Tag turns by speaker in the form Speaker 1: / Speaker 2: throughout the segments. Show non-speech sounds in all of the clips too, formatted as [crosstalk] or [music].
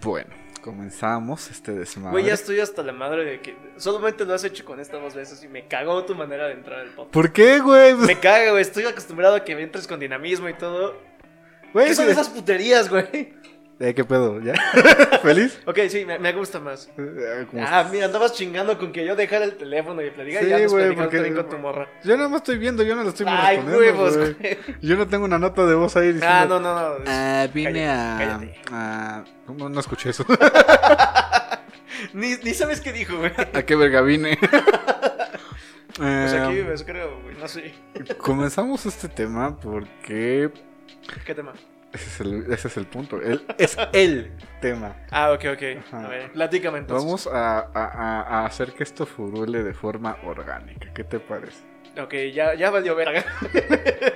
Speaker 1: Bueno, comenzamos este desmadre.
Speaker 2: Güey, ya estoy hasta la madre de que solamente lo has hecho con esta dos veces y me cagó tu manera de entrar al podcast.
Speaker 1: ¿Por qué, güey?
Speaker 2: Me caga, güey. Estoy acostumbrado a que entres con dinamismo y todo.
Speaker 1: Güey,
Speaker 2: ¿Qué son esas puterías, güey?
Speaker 1: Eh, ¿Qué pedo? ¿Ya? [laughs] ¿Feliz?
Speaker 2: Ok, sí, me, me gusta más.
Speaker 1: Eh, ¿cómo
Speaker 2: Ah, mira, andabas chingando con que yo dejara el teléfono y platicar
Speaker 1: Sí,
Speaker 2: y ya nos platicando
Speaker 1: porque-
Speaker 2: con tu morra.
Speaker 1: Yo nada más estoy viendo, yo no lo estoy
Speaker 2: Ay, huevos,
Speaker 1: güey. Yo no tengo una nota de voz ahí diciendo...
Speaker 2: Ah, no, no, no.
Speaker 1: Ah, vine
Speaker 2: Cállate,
Speaker 1: a,
Speaker 2: cállate.
Speaker 1: a- ¿Cómo no escuché eso? [laughs]
Speaker 2: Ni, ni sabes qué dijo, güey.
Speaker 1: ¿A qué verga vine? [laughs]
Speaker 2: Pues
Speaker 1: Eh,
Speaker 2: aquí ves, creo, güey. No sé.
Speaker 1: comenzamos este tema porque
Speaker 2: ¿Qué tema?
Speaker 1: Ese es el, ese es el punto. El- es el tema.
Speaker 2: Ah, ok, ok.
Speaker 1: Ajá.
Speaker 2: A ver, platícame entonces.
Speaker 1: Vamos a, a- hacer que esto furule de forma orgánica. ¿Qué te parece?
Speaker 2: Ok, ya, ya valió verga. [laughs]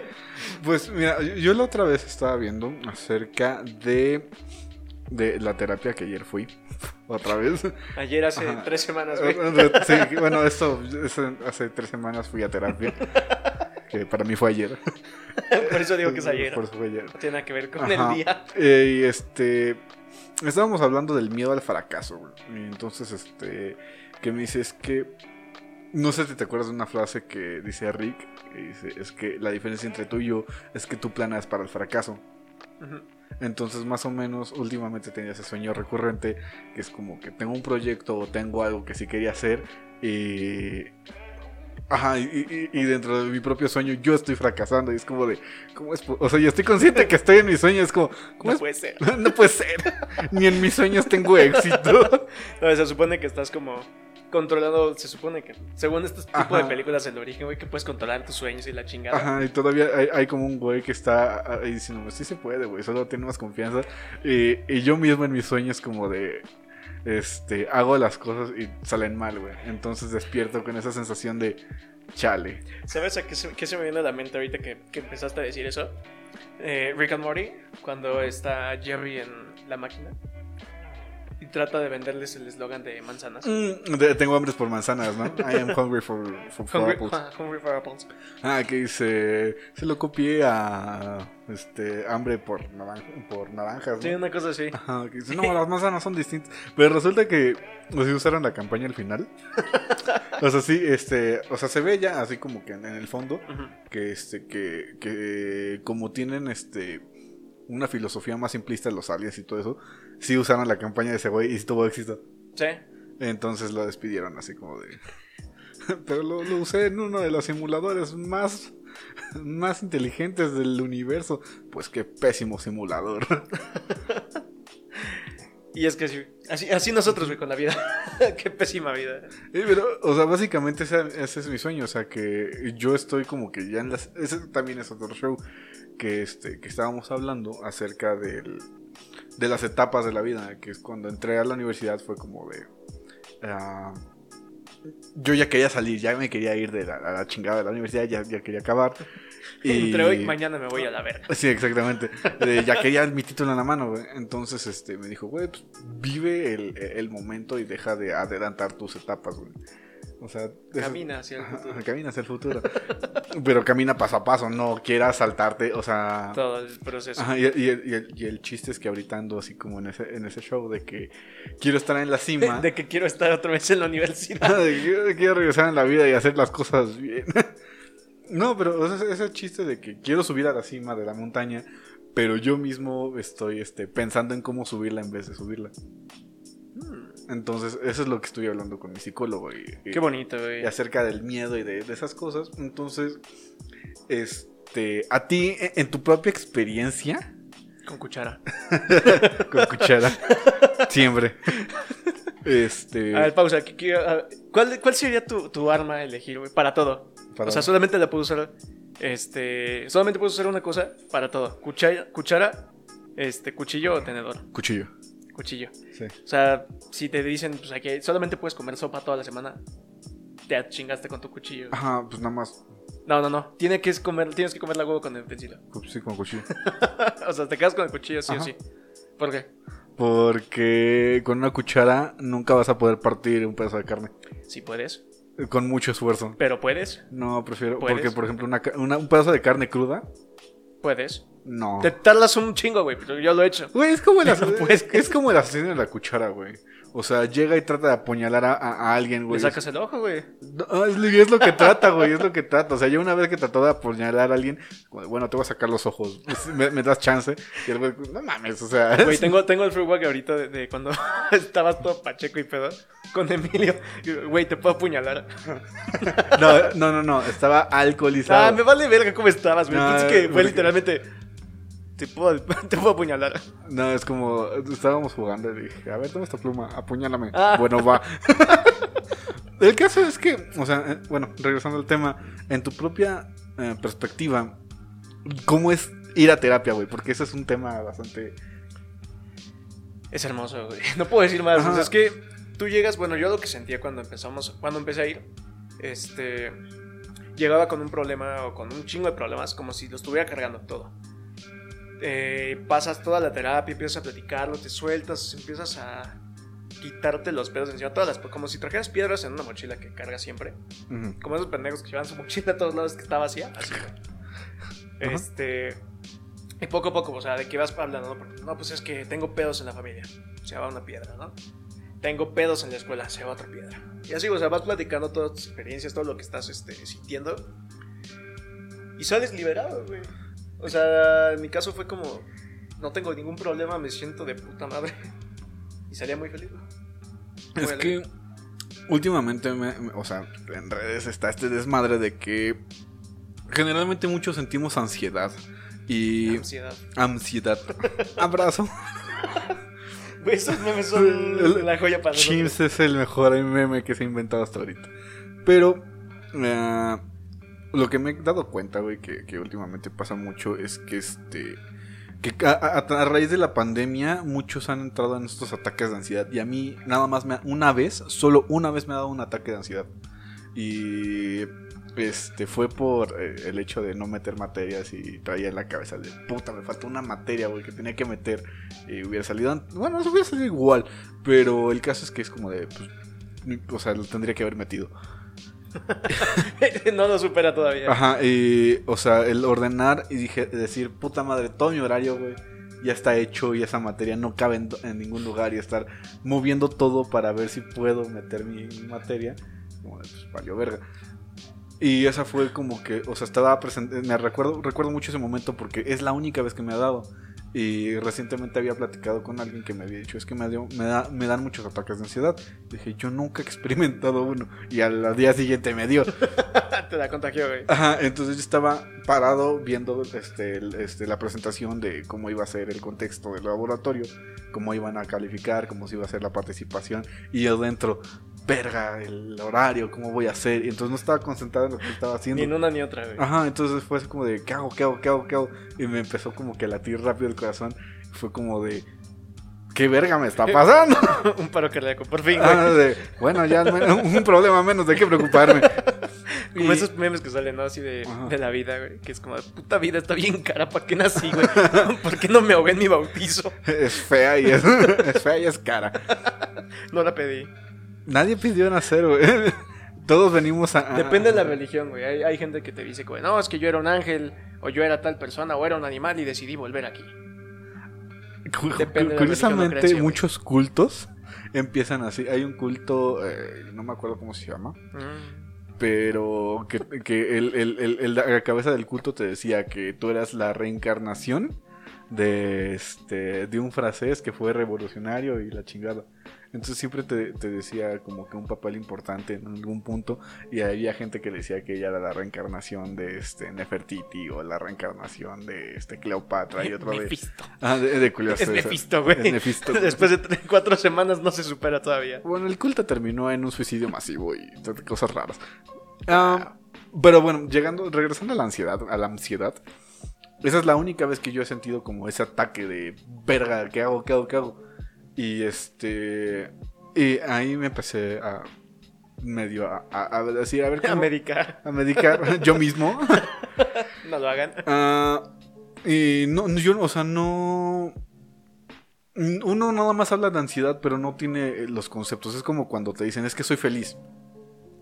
Speaker 1: Pues mira, yo, yo la otra vez estaba viendo acerca de, de la terapia que ayer fui. [laughs] Otra vez.
Speaker 2: Ayer hace
Speaker 1: Ajá.
Speaker 2: tres semanas, güey.
Speaker 1: Sí, bueno, esto, hace tres semanas fui a terapia. [laughs] Que para mí fue ayer. [laughs]
Speaker 2: Por eso digo que es ayer.
Speaker 1: Por eso fue ayer.
Speaker 2: No tiene nada que ver con
Speaker 1: Ajá.
Speaker 2: el día.
Speaker 1: Eh, y este. Estábamos hablando del miedo al fracaso, güey. Y entonces, este. Que me dice es que. No sé si te acuerdas de una frase que dice Rick. Que dice: Es que la diferencia entre tú y yo es que tú planeas para el fracaso. Entonces, más o menos, últimamente tenía ese sueño recurrente. Que es como que tengo un proyecto o tengo algo que sí quería hacer. Y. Ajá, y, y- y dentro de mi propio sueño yo estoy fracasando. Y es como de. ¿Cómo es? O sea, yo estoy consciente que estoy en mi sueño. Es como. ¿Cómo
Speaker 2: No
Speaker 1: es
Speaker 2: puede ser. [laughs]
Speaker 1: no puede ser. Ni en mis sueños tengo éxito. [laughs]
Speaker 2: No, se supone que estás como controlando. Se supone que, según este tipo
Speaker 1: Ajá.
Speaker 2: de películas del origen, güey, que puedes controlar tus sueños y la chingada.
Speaker 1: Ajá, y todavía hay, hay como un güey que está ahí diciendo, sí se puede, güey, solo tiene más confianza. Y, y yo mismo en mis sueños como de, este, hago las cosas y salen mal, güey. Entonces despierto con esa sensación de, chale.
Speaker 2: ¿Sabes a qué se, se me viene a la mente ahorita que, que empezaste a decir eso? Eh, Rick and Morty, cuando está Jerry en la máquina trata de venderles el eslogan de manzanas.
Speaker 1: Mm, de- tengo hambres por manzanas, ¿no? I am hungry for, for, for
Speaker 2: Hungry,
Speaker 1: apples.
Speaker 2: ah, [laughs] hungry for apples.
Speaker 1: Ah, que dice, se lo copié a, este, hambre por, por naranjas, ¿no?
Speaker 2: Sí, una cosa así.
Speaker 1: Ajá, que dice, no, las manzanas son distintas. Pero resulta que o sea, usaron la campaña al final. [laughs] o sea, sí, este, o sea, se ve ya así como que en, en el fondo que este que que como tienen este una filosofía más simplista los aliens y todo eso, sí usaron la campaña de ese güey y sí tuvo éxito.
Speaker 2: Sí.
Speaker 1: Entonces lo despidieron así como de [laughs] Pero lo, lo usé en uno de los simuladores más más inteligentes del universo. Pues qué pésimo simulador. [laughs]
Speaker 2: Y es que sí, así, así nosotros, güey, con la vida. [laughs] Qué pésima vida.
Speaker 1: Eh, Pero, o sea, básicamente ese, ese es mi sueño. O sea, que yo estoy como que ya en las. Ese también es otro show que, este, que estábamos hablando acerca del, de las etapas de la vida. Que es cuando entré a la universidad, fue como de. ah, yo ya quería salir, ya me quería ir de la, a la chingada de la universidad, ya, ya quería acabar. [laughs] Y...
Speaker 2: Entre hoy y mañana me voy a la verga.
Speaker 1: Sí, exactamente. Ya quería mi título en la mano, güey. Entonces, este, me dijo, güey, pues vive el, el momento y deja de adelantar tus etapas, güey. O sea,
Speaker 2: Camina hacia el futuro.
Speaker 1: ajá, camina hacia el futuro. Pero camina paso a paso, no quieras saltarte, o sea...
Speaker 2: Todo el proceso.
Speaker 1: Ajá, y, y el, y el- y el chiste es que ahorita ando así como en ese, en ese show de que quiero estar en la cima. [laughs]
Speaker 2: De que quiero estar otra vez en la universidad.
Speaker 1: de que quiero, regresar en la vida y hacer las cosas bien. [laughs] No, pero ese, ese chiste de que quiero subir a la cima de la montaña, pero yo mismo estoy este, pensando en cómo subirla en vez de subirla. Entonces, eso es lo que estoy hablando con mi psicólogo y, y-
Speaker 2: Qué bonito, güey.
Speaker 1: y acerca del miedo y de, de esas cosas. Entonces, este, a ti, e- en tu propia experiencia,
Speaker 2: Con cuchara. [laughs]
Speaker 1: con cuchara, siempre. Este,
Speaker 2: A ver, pausa. ¿Cuál, ¿Cuál sería tu, tu arma a elegir, güey? Para todo.
Speaker 1: para-
Speaker 2: O sea, solamente la puedo usar. Este. Solamente puedes usar una cosa para todo. Cuchara, cuchara este, cuchillo o tenedor.
Speaker 1: cuchillo.
Speaker 2: Cuchillo.
Speaker 1: Sí.
Speaker 2: O sea, si te dicen, pues aquí solamente puedes comer sopa toda la semana, te chingaste con tu cuchillo.
Speaker 1: Ajá, pues nada más.
Speaker 2: No, no, no. Tienes que comer, tienes que comer la huevo con el utensilio. [laughs]
Speaker 1: Sí, con cuchillo. [laughs]
Speaker 2: o sea, te quedas con el cuchillo sí
Speaker 1: Ajá.
Speaker 2: o sí. ¿Por qué?
Speaker 1: Porque con una cuchara nunca vas a poder partir un pedazo de carne.
Speaker 2: Sí puedes,
Speaker 1: Con mucho esfuerzo.
Speaker 2: pero puedes,
Speaker 1: No, prefiero.
Speaker 2: ¿Puedes?
Speaker 1: Porque, por ejemplo, una- un pedazo de carne cruda.
Speaker 2: puedes.
Speaker 1: No.
Speaker 2: Te tardas un chingo, güey, pero yo lo he hecho.
Speaker 1: Güey, es como el,
Speaker 2: No puedes.
Speaker 1: es, como el asesino de la cuchara, güey. O sea, llega y trata de apuñalar a, alguien,
Speaker 2: Le
Speaker 1: güey.
Speaker 2: sacas el ojo, güey.
Speaker 1: No, es, lo- es lo que trata, güey, es lo que trata. O sea, yo una vez que trató de apuñalar a alguien, bueno, te voy a sacar los ojos, me, me das chance. Y el güey, no mames, o sea.
Speaker 2: Güey, tengo, tengo el freewalk ahorita de, de cuando [laughs] estabas todo pacheco y pedo con Emilio. Güey, te puedo apuñalar.
Speaker 1: No, no, no, no, estaba alcoholizado.
Speaker 2: Ah, me vale verga cómo estabas, güey.
Speaker 1: No,
Speaker 2: que fue literalmente. Te puedo, [laughs] te puedo apuñalar.
Speaker 1: No, es como, estábamos jugando y dije, a ver, toma esta pluma, apuñálame.
Speaker 2: Ah.
Speaker 1: Bueno, va. [laughs] El caso es que, o sea, eh, bueno, regresando al tema, en tu propia eh, perspectiva, ¿cómo es ir a terapia, güey? Porque ese es un tema bastante...
Speaker 2: Es hermoso, güey. [laughs] No puedo decir más.
Speaker 1: Ajá.
Speaker 2: O sea, es que tú llegas, bueno, yo lo que sentía cuando empezamos, cuando empecé a ir, este, llegaba con un problema o con un chingo de problemas, como si lo estuviera cargando todo. Eh, pasas toda la terapia, empiezas a platicarlo, te sueltas, empiezas a quitarte los pedos de encima, todas las, como si trajeras piedras en una mochila que cargas siempre. Como esos pendejos que llevan su mochila a todos lados que está vacía, así.
Speaker 1: Ajá.
Speaker 2: Este. Y poco a poco, o sea, de que vas hablando, ¿no? No, pues es que tengo pedos en la familia, se va una piedra, ¿no? Tengo pedos en la escuela, se va otra piedra. Y así, o sea, vas platicando todas tus experiencias, todo lo que estás este, sintiendo. Y sales liberado, güey. O sea, en mi caso fue como, no tengo ningún problema, me siento de puta madre. [laughs] Y salía muy feliz. Muy
Speaker 1: Es
Speaker 2: alegre.
Speaker 1: que últimamente, me- me- o sea, en redes está este desmadre de que generalmente muchos sentimos ansiedad. Y...
Speaker 2: Ansiedad.
Speaker 1: Ansiedad. [laughs] Abrazo.
Speaker 2: Esos memes son la joya para.
Speaker 1: Chimps es el mejor meme que se ha inventado hasta ahorita. Pero eh, lo que me he dado cuenta, güey, que, últimamente pasa mucho es que este. Que a, raíz de la pandemia, muchos han entrado en estos ataques de ansiedad. Y a mí, nada más, me ha- una vez, solo una vez me ha dado un ataque de ansiedad. Y este fue por eh, el hecho de no meter materias y traía en la cabeza de puta, me faltó una materia, güey, que tenía que meter y hubiera salido. Bueno, no hubiera salido igual, pero el caso es que es como de, pues, o sea, lo tendría que haber metido. [laughs]
Speaker 2: no lo supera todavía.
Speaker 1: Ajá, y, o sea, el ordenar y dije, decir, puta madre, todo mi horario, güey, ya está hecho y esa materia no cabe en, ningún lugar y estar moviendo todo para ver si puedo meter mi, materia, como de, pues, valió verga. Y esa fue como que, o sea, estaba presente, me recuerdo, recuerdo mucho ese momento porque es la única vez que me ha dado. Y recientemente había platicado con alguien que me había dicho, es que me, dio, me, da, me dan muchos ataques de ansiedad. Dije, yo nunca he experimentado uno. Y al día siguiente me dio. [laughs]
Speaker 2: Te la contagió, güey.
Speaker 1: Ajá, entonces yo estaba parado viendo este, este, la presentación de cómo iba a ser el contexto del laboratorio, cómo iban a calificar, cómo se iba a hacer la participación, y yo dentro, verga, el horario, cómo voy a hacer, y entonces no estaba concentrado en lo que estaba haciendo.
Speaker 2: Ni en una ni otra, güey.
Speaker 1: Ajá, entonces fue así como de, ¿qué hago, qué hago, qué hago, qué hago? Y me empezó como que a latir rápido el corazón, fue como de, ¿qué verga me está [laughs] pasando?
Speaker 2: un paro cardíaco, por fin, güey.
Speaker 1: Ah, de, bueno, ya [laughs] un problema menos de qué preocuparme. [laughs]
Speaker 2: Como
Speaker 1: Y-
Speaker 2: esos memes que salen, ¿no? Así de la vida, güey. Que es como, puta vida está bien cara, ¿para qué nací, güey? ¿Por qué no me ahogué en mi bautizo?
Speaker 1: Es fea y es, es fea y es cara.
Speaker 2: No la pedí.
Speaker 1: Nadie pidió nacer, güey. [laughs] Todos venimos a.
Speaker 2: Depende de la religión, güey. Hay, hay gente que te dice, güey, no, es que yo era un ángel, o yo era tal persona, o era un animal y decidí volver aquí. Depende
Speaker 1: Curiosamente,
Speaker 2: güey.
Speaker 1: muchos cultos empiezan así. Hay un culto, eh, no me acuerdo cómo se llama,
Speaker 2: Mm.
Speaker 1: pero que, que el- el- la cabeza del culto te decía que tú eras la reencarnación de, este, de un francés que fue revolucionario y la chingada. Entonces siempre te, te decía como que un papel importante en algún punto y había gente que decía que ella era la reencarnación de este Nefertiti o la reencarnación de este Cleopatra y otra.
Speaker 2: Mephisto.
Speaker 1: Ah, de, de curioso,
Speaker 2: Es
Speaker 1: esa-
Speaker 2: Mephisto, güey.
Speaker 1: Es Mephisto. [laughs]
Speaker 2: Después de cuatro semanas no se supera todavía.
Speaker 1: Bueno, el culto terminó en un suicidio masivo y cosas raras. Ah, pero bueno, llegando, regresando a la ansiedad, a la ansiedad, esa es la única vez que yo he sentido como ese ataque de verga, ¿qué hago? ¿Qué hago? ¿Qué hago? Y este. Y ahí me empecé a medio a, a- a decir, a ver
Speaker 2: A
Speaker 1: cómo.
Speaker 2: medicar.
Speaker 1: a medicar [laughs] yo mismo.
Speaker 2: No lo hagan.
Speaker 1: Ah, y no, yo, o sea, no. Uno nada más habla de ansiedad, pero no tiene los conceptos. Es como cuando te dicen, es que soy feliz.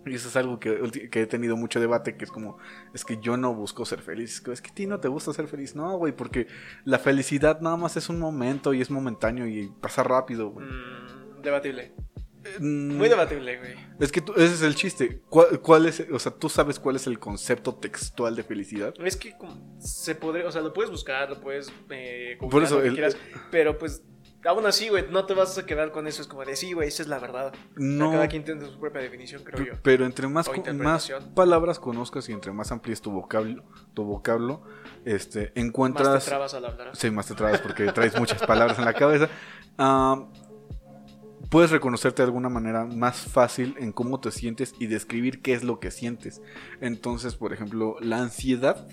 Speaker 1: Y eso es algo que, que he tenido mucho debate, que es como, es que yo no busco ser feliz. Es que, a ti no te gusta ser feliz. No, güey, porque la felicidad nada más es un momento y es momentáneo y pasa rápido, güey.
Speaker 2: Mm, debatible.
Speaker 1: Mm,
Speaker 2: Muy debatible, güey.
Speaker 1: Es que tú- ese es el chiste. ¿Cuál, cuál es, o sea, tú sabes cuál es el concepto textual de felicidad?
Speaker 2: Es que se podría, o sea, lo puedes buscar, lo puedes eh,
Speaker 1: Por eso,
Speaker 2: lo que
Speaker 1: el-
Speaker 2: quieras, pero pues aún así, güey, no te vas a quedar con eso, es como de sí, güey, esa es la verdad. O sea,
Speaker 1: No.
Speaker 2: cada quien tiene su propia definición, creo yo.
Speaker 1: Pero entre más, más palabras conozcas y entre más amplíes tu vocablo, tu vocablo, este,
Speaker 2: Más te
Speaker 1: encuentras...
Speaker 2: trabas al hablar.
Speaker 1: Sí, más te trabas porque traes muchas palabras en la cabeza. Ah, puedes reconocerte de alguna manera más fácil en cómo te sientes y describir qué es lo que sientes. Entonces, por ejemplo, la ansiedad,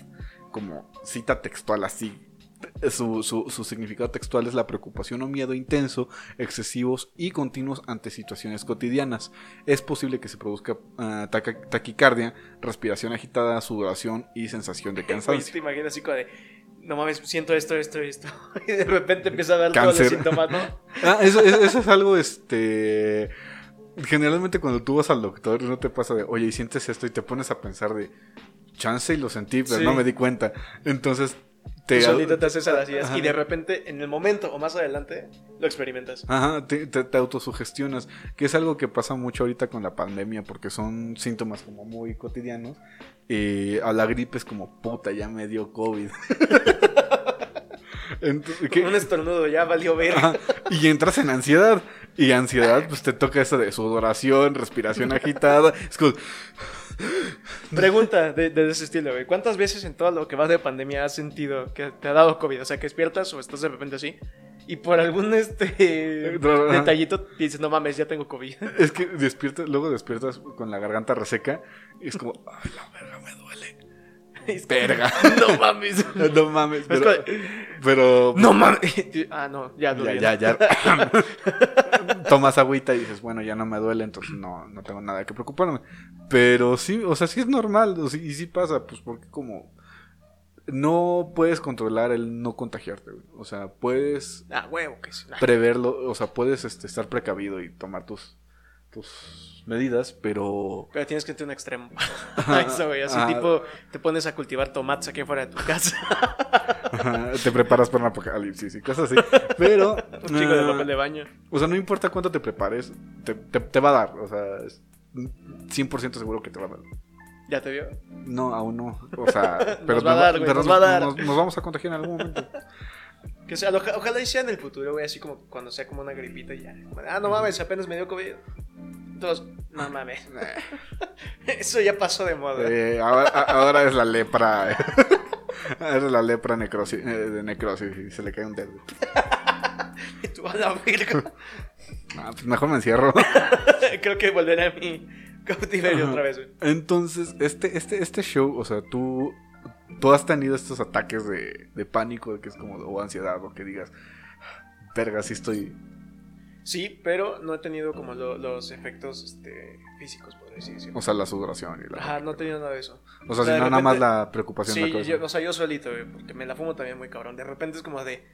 Speaker 1: como cita textual así, su, su- su significado textual es la preocupación o miedo intenso, excesivos y continuos ante situaciones cotidianas. Es posible que se produzca ah, taca- taquicardia, respiración agitada, sudoración y sensación de [laughs] cansancio.
Speaker 2: te imaginas así como de, no mames, siento esto, esto, esto. [laughs] y de repente empieza a ver todos
Speaker 1: Cáncer.
Speaker 2: los síntomas, ¿no? [laughs]
Speaker 1: Ah, eso, eso- eso es algo, este... Generalmente cuando tú vas al doctor no te pasa de, oye, y sientes esto y te pones a pensar de, chance y lo sentí, pero
Speaker 2: Sí.
Speaker 1: no me di cuenta. Entonces, te...
Speaker 2: solito te haces a las ideas
Speaker 1: Ajá.
Speaker 2: y de repente, en el momento o más adelante, lo experimentas.
Speaker 1: Ajá, te, te, te autosugestionas, que es algo que pasa mucho ahorita con la pandemia, porque son síntomas como muy cotidianos. Y a la gripe es como, puta, ya me dio COVID. [laughs] Entonces, ¿qué?
Speaker 2: Un estornudo ya valió ver.
Speaker 1: Ajá, Y entras en ansiedad. Y ansiedad, pues te toca eso de sudoración, respiración agitada. Es como,
Speaker 2: Pregunta de, de ese estilo, güey. ¿Cuántas veces en todo lo que vas de pandemia has sentido que te ha dado COVID? O sea, que despiertas o estás de repente así y por algún este [laughs] detallito dices, no mames, ya tengo COVID.
Speaker 1: es que despiertas, luego despiertas con la garganta reseca. Y es como, ay, la verga me duele. [laughs]
Speaker 2: Es como,
Speaker 1: Verga. [laughs]
Speaker 2: No mames. [laughs]
Speaker 1: No mames,
Speaker 2: Es
Speaker 1: pero. pero
Speaker 2: No mames. Ah, no, ya,
Speaker 1: ya,
Speaker 2: ya,
Speaker 1: ya, ya. Tomas agüita y dices, bueno, ya no me duele, entonces no, no tengo nada que preocuparme. Pero sí, o sea, sí es normal, o y sí pasa, pues porque como no puedes controlar el no contagiarte, güey. O sea, puedes
Speaker 2: Ah, huevo, que sí.
Speaker 1: preverlo, o sea, puedes este, estar precavido y tomar tus, tus medidas, pero...
Speaker 2: Pero tienes que tener un extremo. [laughs] Eso, güey. Así tipo, te pones a cultivar tomates aquí fuera de tu casa.
Speaker 1: Te preparas para un apocalipsis y cosas así. [laughs] Pero...
Speaker 2: un chico de
Speaker 1: ah,
Speaker 2: papel de baño.
Speaker 1: O sea, no importa cuánto te prepares, te, te- te va a dar. O sea, es 100% seguro que te va a dar.
Speaker 2: ¿Ya te vio?
Speaker 1: No, aún no. O sea, [laughs] pero
Speaker 2: Nos va a dar, güey,
Speaker 1: pero
Speaker 2: nos va a dar.
Speaker 1: Nos, nos vamos a contagiar en algún momento.
Speaker 2: Que sea, oja- ojalá y sea en el futuro, güey, así como cuando sea como una gripita y ya. Ah, no mames, apenas me dio COVID. Todos, no mames. [laughs] Eso ya pasó de moda.
Speaker 1: Eh, ahora, es la lepra. [laughs] Ahora es la lepra necrosis, eh, de necrosis y se le cae un dedo. [laughs]
Speaker 2: Y tú a la verga.
Speaker 1: Ah, pues mejor me encierro.
Speaker 2: Creo que volveré a mi cautiverio otra vez, güey.
Speaker 1: Entonces, este, este, este show, o sea, tú, tú has tenido estos ataques de, de pánico, de que es como, o ansiedad, o que digas, verga, sí estoy.
Speaker 2: Sí, pero no he tenido como lo- los efectos este, físicos, podría así decirlo.
Speaker 1: O sea, la sudoración y la.
Speaker 2: Ajá, no he tenido nada de eso.
Speaker 1: O sea,
Speaker 2: O sea,
Speaker 1: si
Speaker 2: de
Speaker 1: no, nada más
Speaker 2: repente-
Speaker 1: la preocupación la
Speaker 2: Sí,
Speaker 1: cabeza.
Speaker 2: yo, o sea, yo solito, porque me la fumo también muy cabrón. De repente es como de.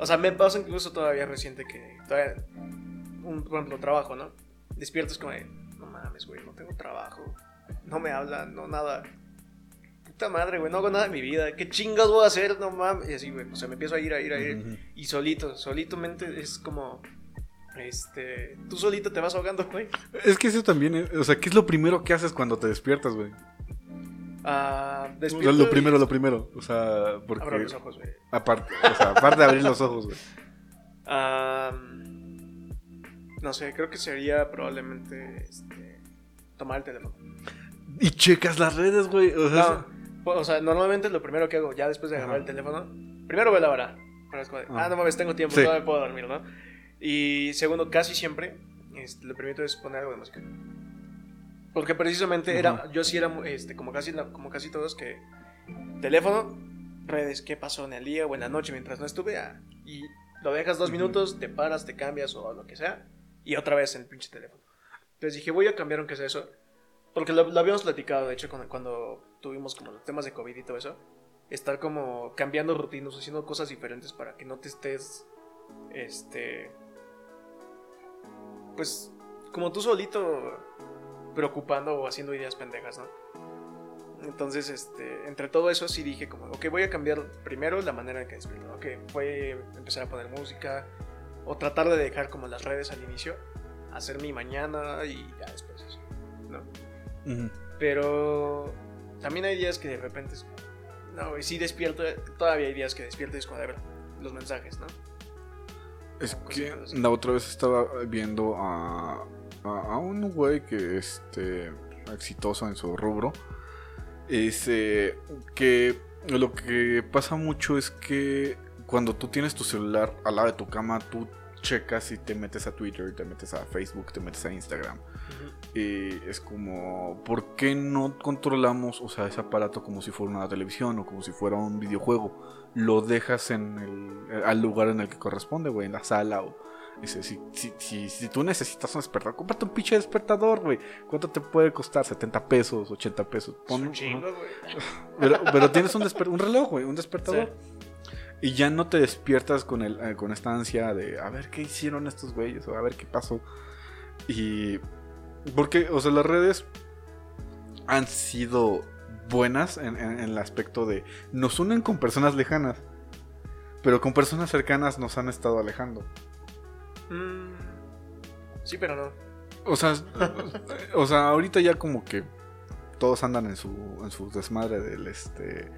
Speaker 2: O sea, me pasa incluso todavía reciente que. Todavía, un, por ejemplo, trabajo, ¿no? Despierto es como de. No mames, güey, no tengo trabajo. No me hablan, no nada. Puta madre, güey, no hago nada en mi vida. ¿Qué chingas voy a hacer? No mames. Y así, güey, o sea, me empiezo a ir, a ir, a ir.
Speaker 1: Ujú.
Speaker 2: Y solito, solito mente es como. Este. Tú solito te vas ahogando, güey.
Speaker 1: Es que eso también, es- o sea, ¿qué es lo primero que haces cuando te despiertas, güey?
Speaker 2: Ah, despierto.
Speaker 1: lo
Speaker 2: y
Speaker 1: primero, lo primero. O sea, porque.
Speaker 2: Abro los ojos, güey.
Speaker 1: Aparte, o sea, aparte de abrir los ojos, güey.
Speaker 2: Ah, no sé, creo que sería probablemente este, tomar el teléfono.
Speaker 1: Y checas las redes, güey. O sea,
Speaker 2: No, o sea, normalmente lo primero que hago ya después de agarrar
Speaker 1: Ajá.
Speaker 2: el teléfono, primero veo la hora. Pero es como de,
Speaker 1: Ah.
Speaker 2: ah, no mames, tengo tiempo,
Speaker 1: Sí.
Speaker 2: todavía puedo dormir, ¿no? Y segundo, casi siempre este, lo primero es poner algo de música. Porque precisamente era,
Speaker 1: Ajá.
Speaker 2: yo sí era este, como, casi, como casi todos que teléfono, redes, qué pasó en el día o en la noche mientras no estuve. ah, y lo dejas dos minutos, te paras, te cambias o lo que sea. Y otra vez en el pinche teléfono. Entonces dije, voy a cambiar aunque sea eso. Porque lo, lo habíamos platicado, de hecho, cuando, cuando tuvimos como los temas de COVID y todo eso. Estar como cambiando rutinas, haciendo cosas diferentes para que no te estés, este, pues, como tú solito, preocupando o haciendo ideas pendejas, ¿no? Entonces, este, entre todo eso sí dije como, ok, voy a cambiar primero la manera en que despierto, ¿no? Que fue empezar a poner música o tratar de dejar como las redes al inicio, hacer mi mañana y ya después eso, ¿no? Pero también hay días que de repente, no, y sí despierto, todavía hay días que despierto y es de ver, los mensajes, ¿no?
Speaker 1: Es que la otra vez estaba viendo a, a, un güey que este exitoso en su rubro. Es eh, que lo que pasa mucho es que cuando tú tienes tu celular al lado de tu cama, tú checas y te metes a Twitter, te metes a Facebook, te metes a Instagram. Y es como, ¿por qué no controlamos, o sea, ese aparato como si fuera una televisión o como si fuera un videojuego? Lo dejas en el, al lugar en el que corresponde, güey, en la sala o... Dice, si, si, si, tú necesitas un despertador, cómprate un pinche despertador, güey. ¿Cuánto te puede costar? ¿70 pesos? ¿80 pesos?
Speaker 2: un chingo, güey. [laughs]
Speaker 1: Pero, pero, tienes un, un reloj, güey, un despertador. Y ya no te despiertas con, el, eh, con esta ansia de a ver qué hicieron estos güeyes o a ver qué pasó. Y. Porque, o sea, las redes han sido buenas en, el aspecto de nos unen con personas lejanas, pero con personas cercanas nos han estado alejando.
Speaker 2: Mm, sí, pero no.
Speaker 1: O sea, o sea, ahorita ya como que todos andan en su, en su desmadre del este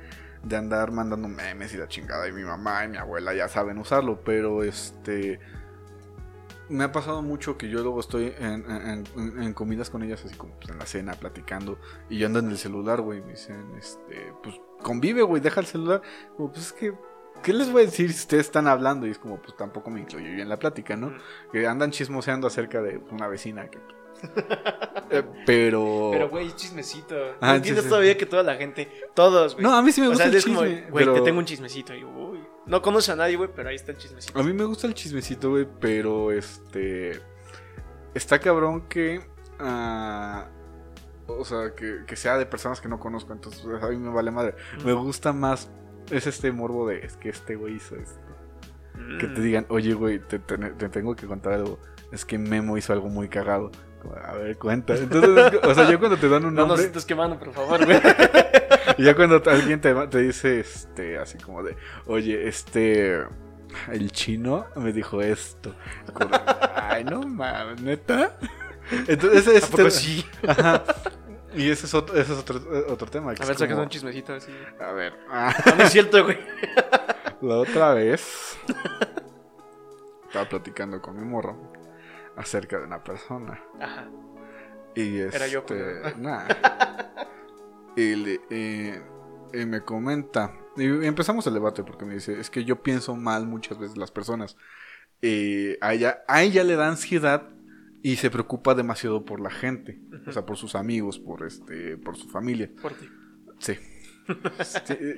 Speaker 1: de andar mandando memes y la chingada. Y mi mamá y mi abuela ya saben usarlo, pero este. Me ha pasado mucho que yo luego estoy en, comidas con ellas, así como pues, en la cena, platicando, y yo ando en el celular, güey. Me dicen, este, pues convive, güey, deja el celular. Como, pues es que ¿Qué les voy a decir si ustedes están hablando? Y es como, pues tampoco me incluyo yo en la plática, ¿no? Que andan chismoseando acerca de una vecina que [laughs] eh, pero.
Speaker 2: Pero, güey, chismecito. Ah, no entiendes todavía que toda la gente. Todos, güey.
Speaker 1: No, a mí sí me gusta el chisme.
Speaker 2: güey, te tengo un chismecito. Y, uy. No conoces a nadie, güey, pero ahí está el chismecito.
Speaker 1: A mí me gusta el chismecito, güey, pero este. Está cabrón que. Uh, o sea, que, que, sea de personas que no conozco. Entonces, a mí me vale madre. Me gusta más. Es este morbo de. Es que este güey hizo esto. Que te mm. digan, oye, güey, te, te tengo que contar algo. Es que Memo hizo algo muy cagado. A ver, cuenta. Entonces, o sea, yo cuando te dan un nombre.
Speaker 2: No nos estés quemando, por favor, güey. [laughs]
Speaker 1: y ya cuando alguien te, te dice, este, así como de, oye, este. El chino me dijo esto. Ay, no mames, neta. Entonces, este,
Speaker 2: ¿A sí.
Speaker 1: Ajá. Y ese es otro, ese es otro, otro tema.
Speaker 2: a ver, saca un chismecito así.
Speaker 1: A ver.
Speaker 2: No, es cierto, güey.
Speaker 1: La otra vez. Estaba platicando con mi morro acerca de una persona. Ajá. Y este, Era yo. Pues, y, me comenta. Y empezamos el debate porque me dice: Es que yo pienso mal muchas veces las personas. Y a ella, a ella le da ansiedad y se preocupa demasiado por la gente. O sea, por sus amigos, por este, por su familia.
Speaker 2: Por ti.
Speaker 1: Sí.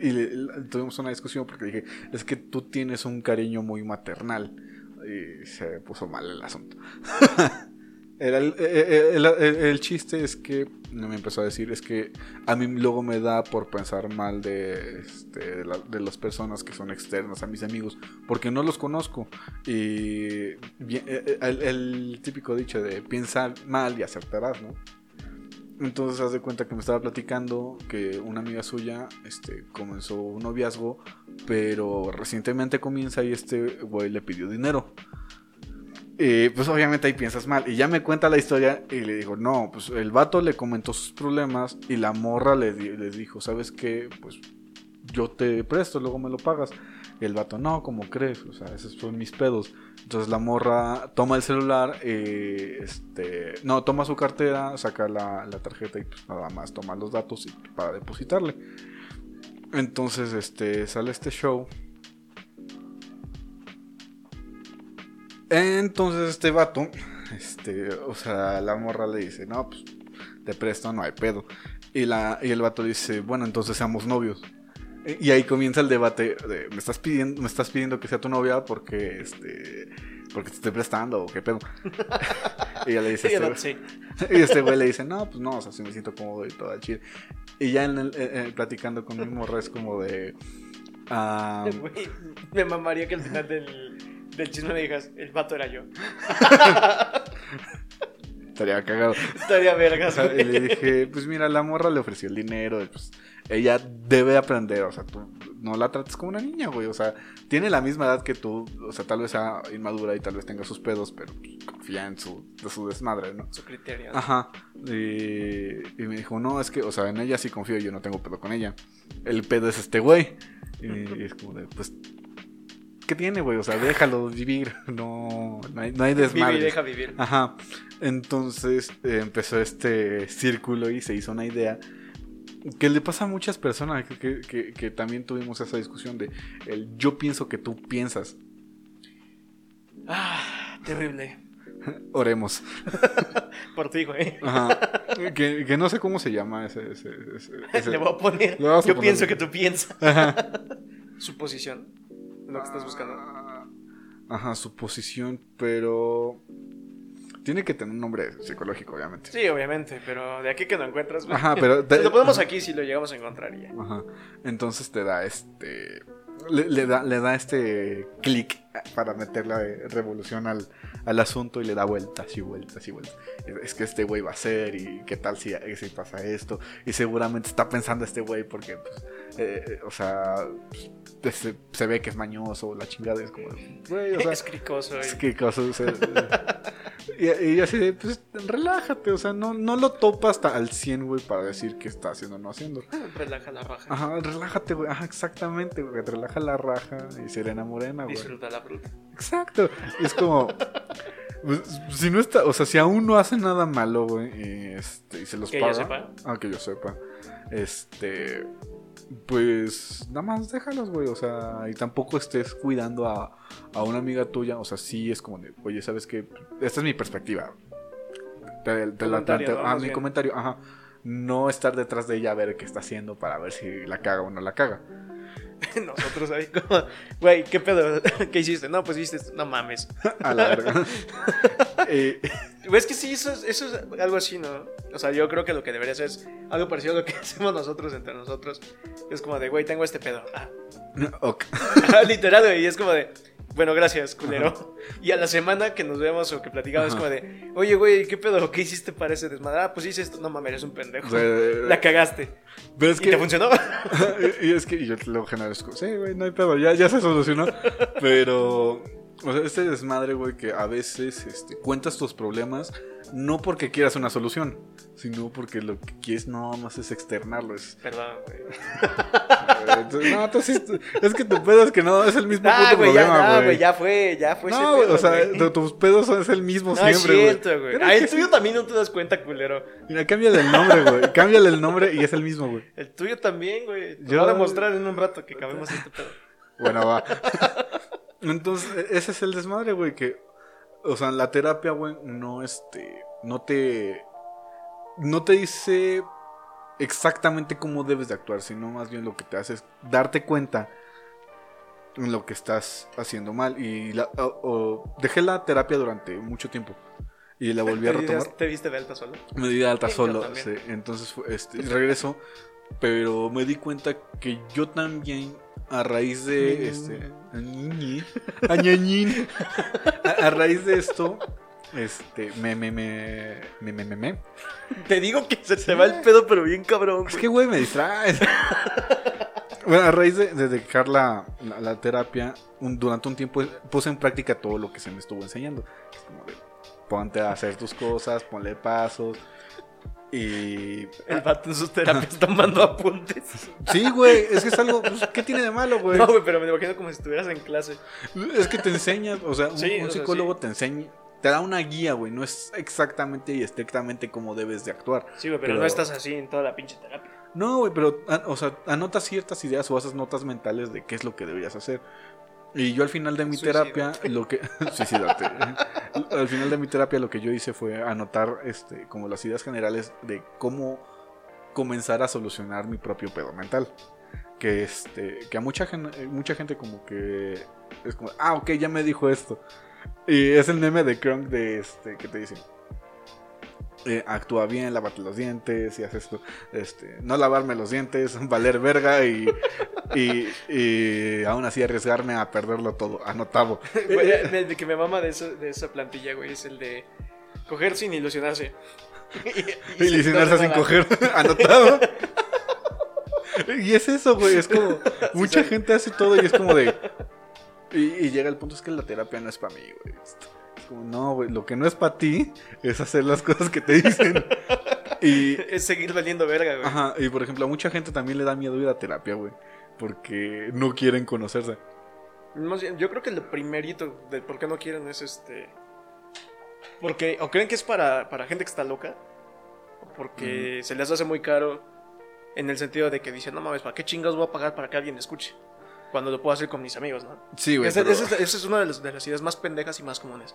Speaker 1: y tuvimos una discusión porque dije, es que tú tienes un cariño muy maternal y se puso mal el asunto. [laughs] Eh, eh, eh, el, chiste es que me empezó a decir es que a mí luego me da por pensar mal de, este, de, las personas que son externas a mis amigos porque no los conozco y el, el, típico dicho de piensa mal y acertarás, ¿no? Entonces haz de cuenta que me estaba platicando que una amiga suya este, comenzó un noviazgo, pero recientemente comienza y este güey le pidió dinero. Y pues obviamente ahí piensas mal. Y ya me cuenta la historia y le digo, no, pues el vato le comentó sus problemas y la morra le, dijo, ¿sabes qué? Pues yo te presto, luego me lo pagas. Y el vato, no, ¿cómo crees? O sea, esos son mis pedos. Entonces la morra toma el celular, eh, este, no, toma su cartera, saca la, tarjeta y pues nada más toma los datos para depositarle. Entonces, este, sale este show. Entonces este vato, este, o sea, la morra le dice, no, pues te presto, no hay pedo. Y, la, y el vato dice, bueno, entonces seamos novios. Y ahí comienza el debate de, ¿me estás pidiendo, me estás pidiendo que sea tu novia porque este porque te estoy prestando o qué pedo? [laughs] y ella le dice, este, [laughs] y este güey le dice, no, pues no, o sea, si me siento cómodo y todo chido. Y ya en el, eh, eh, platicando con mi morra es como de... [laughs]
Speaker 2: me mamaría que al final del, del chisme me digas, el vato era yo. [laughs]
Speaker 1: estaría cagado.
Speaker 2: Estaría vergas,
Speaker 1: O sea, y le dije, pues mira, la morra le ofreció el dinero, y pues ella debe aprender, o sea, tú no la trates como una niña, güey, o sea, tiene la misma edad que tú, o sea, tal vez sea inmadura y tal vez tenga sus pedos, pero confía en su, de su desmadre, ¿no?
Speaker 2: Su criterio.
Speaker 1: Ajá. Y, y me dijo, no, es que, o sea, en ella sí confío, yo no tengo pedo con ella. El pedo es este güey. Y, y es como de, pues, ¿qué tiene, güey? O sea, déjalo vivir. [laughs] No, no hay, no hay
Speaker 2: Vive
Speaker 1: desmadre.
Speaker 2: y deja vivir.
Speaker 1: Ajá. Entonces eh, empezó este círculo y se hizo una idea que le pasa a muchas personas que, que- que- que también tuvimos esa discusión de el yo pienso que tú piensas.
Speaker 2: Ah, terrible. [laughs]
Speaker 1: Oremos. [laughs]
Speaker 2: Por ti, güey.
Speaker 1: Ajá. que, que no sé cómo se llama ese. ese- ese- ese-
Speaker 2: Le voy a poner.
Speaker 1: A
Speaker 2: Yo
Speaker 1: poner.
Speaker 2: pienso que tú piensas.
Speaker 1: Ajá.
Speaker 2: Suposición. Lo que estás buscando.
Speaker 1: Ajá, su posición, pero. Tiene que tener un nombre psicológico, obviamente.
Speaker 2: Sí, obviamente, pero de aquí que lo encuentras.
Speaker 1: Ajá, pero. [laughs]
Speaker 2: Lo ponemos aquí si lo llegamos a encontrar ya.
Speaker 1: Ajá. Entonces te da este. Le, le da, le da este clic para meterle revolución al, al asunto y le da vueltas y vueltas y vueltas. Es que este güey va a ser y qué tal si, si pasa esto. Y seguramente está pensando este güey porque, pues, eh, o sea, pues, se, se ve que es mañoso, la chingada es como, güey, o sea,
Speaker 2: es cricoso.
Speaker 1: es
Speaker 2: y-
Speaker 1: que cosas. o sea, [laughs] y, y así de, pues relájate, o sea, no, no lo topa hasta al 100, güey, para decir qué está haciendo o no haciendo. [laughs]
Speaker 2: Relaja la raja.
Speaker 1: Ajá, relájate, güey. Ajá, exactamente, güey. Relaja la raja y serena morena, güey.
Speaker 2: Disfruta la fruta.
Speaker 1: Exacto. Es como. pues, si no está. O sea, si aún no hace nada malo, güey. Y, este, y se los
Speaker 2: Que yo
Speaker 1: paga.
Speaker 2: sepa.
Speaker 1: Ah, que yo sepa. Este. Pues nada más déjalos, güey. O sea, y tampoco estés cuidando a, a una amiga tuya. O sea, sí es como de, oye, ¿sabes qué? Esta es mi perspectiva. Te, te la planteo. Ah, mi
Speaker 2: bien.
Speaker 1: comentario, ajá. No estar detrás de ella a ver qué está haciendo para ver si la caga o no la caga. [laughs]
Speaker 2: Nosotros ahí como, güey, ¿qué pedo? [laughs] ¿Qué hiciste? No, pues hiciste. No mames. [laughs]
Speaker 1: A la verga. Eh,
Speaker 2: es que sí, eso es, eso es algo así, ¿no? O sea, yo creo que lo que debería ser es algo parecido a lo que hacemos nosotros entre nosotros. Es como de, güey, tengo este pedo. Ah.
Speaker 1: ok.
Speaker 2: Literal, güey, y es como de, bueno, gracias, culero. Y a la semana que nos vemos o que platicamos es
Speaker 1: Ajá.
Speaker 2: como de, oye, güey, ¿qué pedo? ¿Qué hiciste para ese desmadre? Ah, pues hice esto. No mames, eres un pendejo. La cagaste.
Speaker 1: Pero es
Speaker 2: ¿Y te
Speaker 1: que.
Speaker 2: funcionó? [laughs]
Speaker 1: y es que y yo es como, sí, güey, no hay pedo, ya, ya se solucionó. Pero. O sea, este desmadre, güey, que a veces este, cuentas tus problemas no porque quieras una solución, sino porque lo que quieres no más es externarlo. Es,
Speaker 2: Perdón, güey.
Speaker 1: Entonces, no, sí- es que tu pedo es que no es el mismo
Speaker 2: Ah,
Speaker 1: puto
Speaker 2: ya,
Speaker 1: problema,
Speaker 2: no,
Speaker 1: güey.
Speaker 2: güey, ya fue, ya fue ese
Speaker 1: no,
Speaker 2: pedo,
Speaker 1: o sea, tu- tus pedos son- es el mismo
Speaker 2: No
Speaker 1: siempre, güey.
Speaker 2: cierto, güey. Ah, el tuyo también no te das cuenta, culero.
Speaker 1: Mira, cámbiale el nombre, güey. Cámbiale el nombre y es el mismo, güey.
Speaker 2: El tuyo también, güey. Te
Speaker 1: Yo-
Speaker 2: voy a demostrar en un rato que cabemos este pedo.
Speaker 1: Bueno, va. Entonces, e- ese es el desmadre, güey, que, o sea, la terapia, güey, no, este, no te, no te dice exactamente cómo debes de actuar, sino más bien lo que te hace es darte cuenta en lo que estás haciendo mal. Y la, o- o- dejé la terapia durante mucho tiempo y la [laughs] volví a
Speaker 2: ¿Te
Speaker 1: retomar.
Speaker 2: ¿Te viste de alta solo?
Speaker 1: Me di de alta
Speaker 2: Sí,
Speaker 1: solo, sí. entonces este, regreso, pero me di cuenta que yo también a raíz de este a, a raíz de esto este me me me me me, me, me.
Speaker 2: Te digo que se te va el pedo, pero bien cabrón,
Speaker 1: es que güey me distraes. Bueno, a raíz de, de dejar la, la- la terapia, un- durante un tiempo puse en práctica todo lo que se me estuvo enseñando. Es como de, ponte a hacer tus cosas, ponle pasos. Y
Speaker 2: El vato en sus terapias tomando apuntes.
Speaker 1: Sí, güey, es que es algo, pues, ¿qué tiene de malo, güey?
Speaker 2: No, güey, pero me imagino como si estuvieras en clase.
Speaker 1: Es que te enseña, o sea, un,
Speaker 2: Sí,
Speaker 1: un
Speaker 2: o sea,
Speaker 1: psicólogo
Speaker 2: sí.
Speaker 1: te enseña, te da una guía, güey, no es exactamente y estrictamente cómo debes de actuar.
Speaker 2: Sí, güey, pero,
Speaker 1: Pero-
Speaker 2: no estás así en toda la pinche terapia.
Speaker 1: No, güey, pero, a- o sea, anotas ciertas ideas o haces notas mentales de qué es lo que deberías hacer. Y yo al final de mi terapia, lo que... [laughs] Al final de mi terapia lo que yo hice fue anotar, este, como las ideas generales de cómo comenzar a solucionar mi propio pedo mental. Que, este, que a mucha, gen- eh, mucha gente como que es como, ah, ok, ya me dijo esto. Y es el meme de Kronk de este, que te dice, eh, actúa bien, lávate los dientes y haz esto. Este, no lavarme los dientes, [laughs] valer verga y, y, y aún así arriesgarme a perderlo todo, anotado. [laughs]
Speaker 2: Güey, el que me mama de, eso- de esa plantilla, güey, es el de. Coger sin ilusionarse. [laughs]
Speaker 1: Y, ilusionarse sin coger. Anotado. y es eso, güey. Es como. mucha gente hace todo y es como de. Y, llega el punto es que la terapia no es para mí, güey. Como, no, güey. Lo que no es para ti es hacer las cosas que te dicen. [laughs]
Speaker 2: Y, es seguir valiendo verga, güey.
Speaker 1: Ajá, y por ejemplo, a mucha gente también le da miedo ir a terapia, güey. Porque no quieren conocerse.
Speaker 2: Yo creo que lo primerito de por qué no quieren es este. Porque o creen que es para, para gente que está loca, o porque se les hace muy caro en el sentido de que dicen, no mames, ¿para qué chingados voy a pagar para que alguien escuche? Cuando lo puedo hacer con mis amigos, ¿no?
Speaker 1: Sí, güey.
Speaker 2: Esa, es una de las, de las ideas más pendejas y más comunes.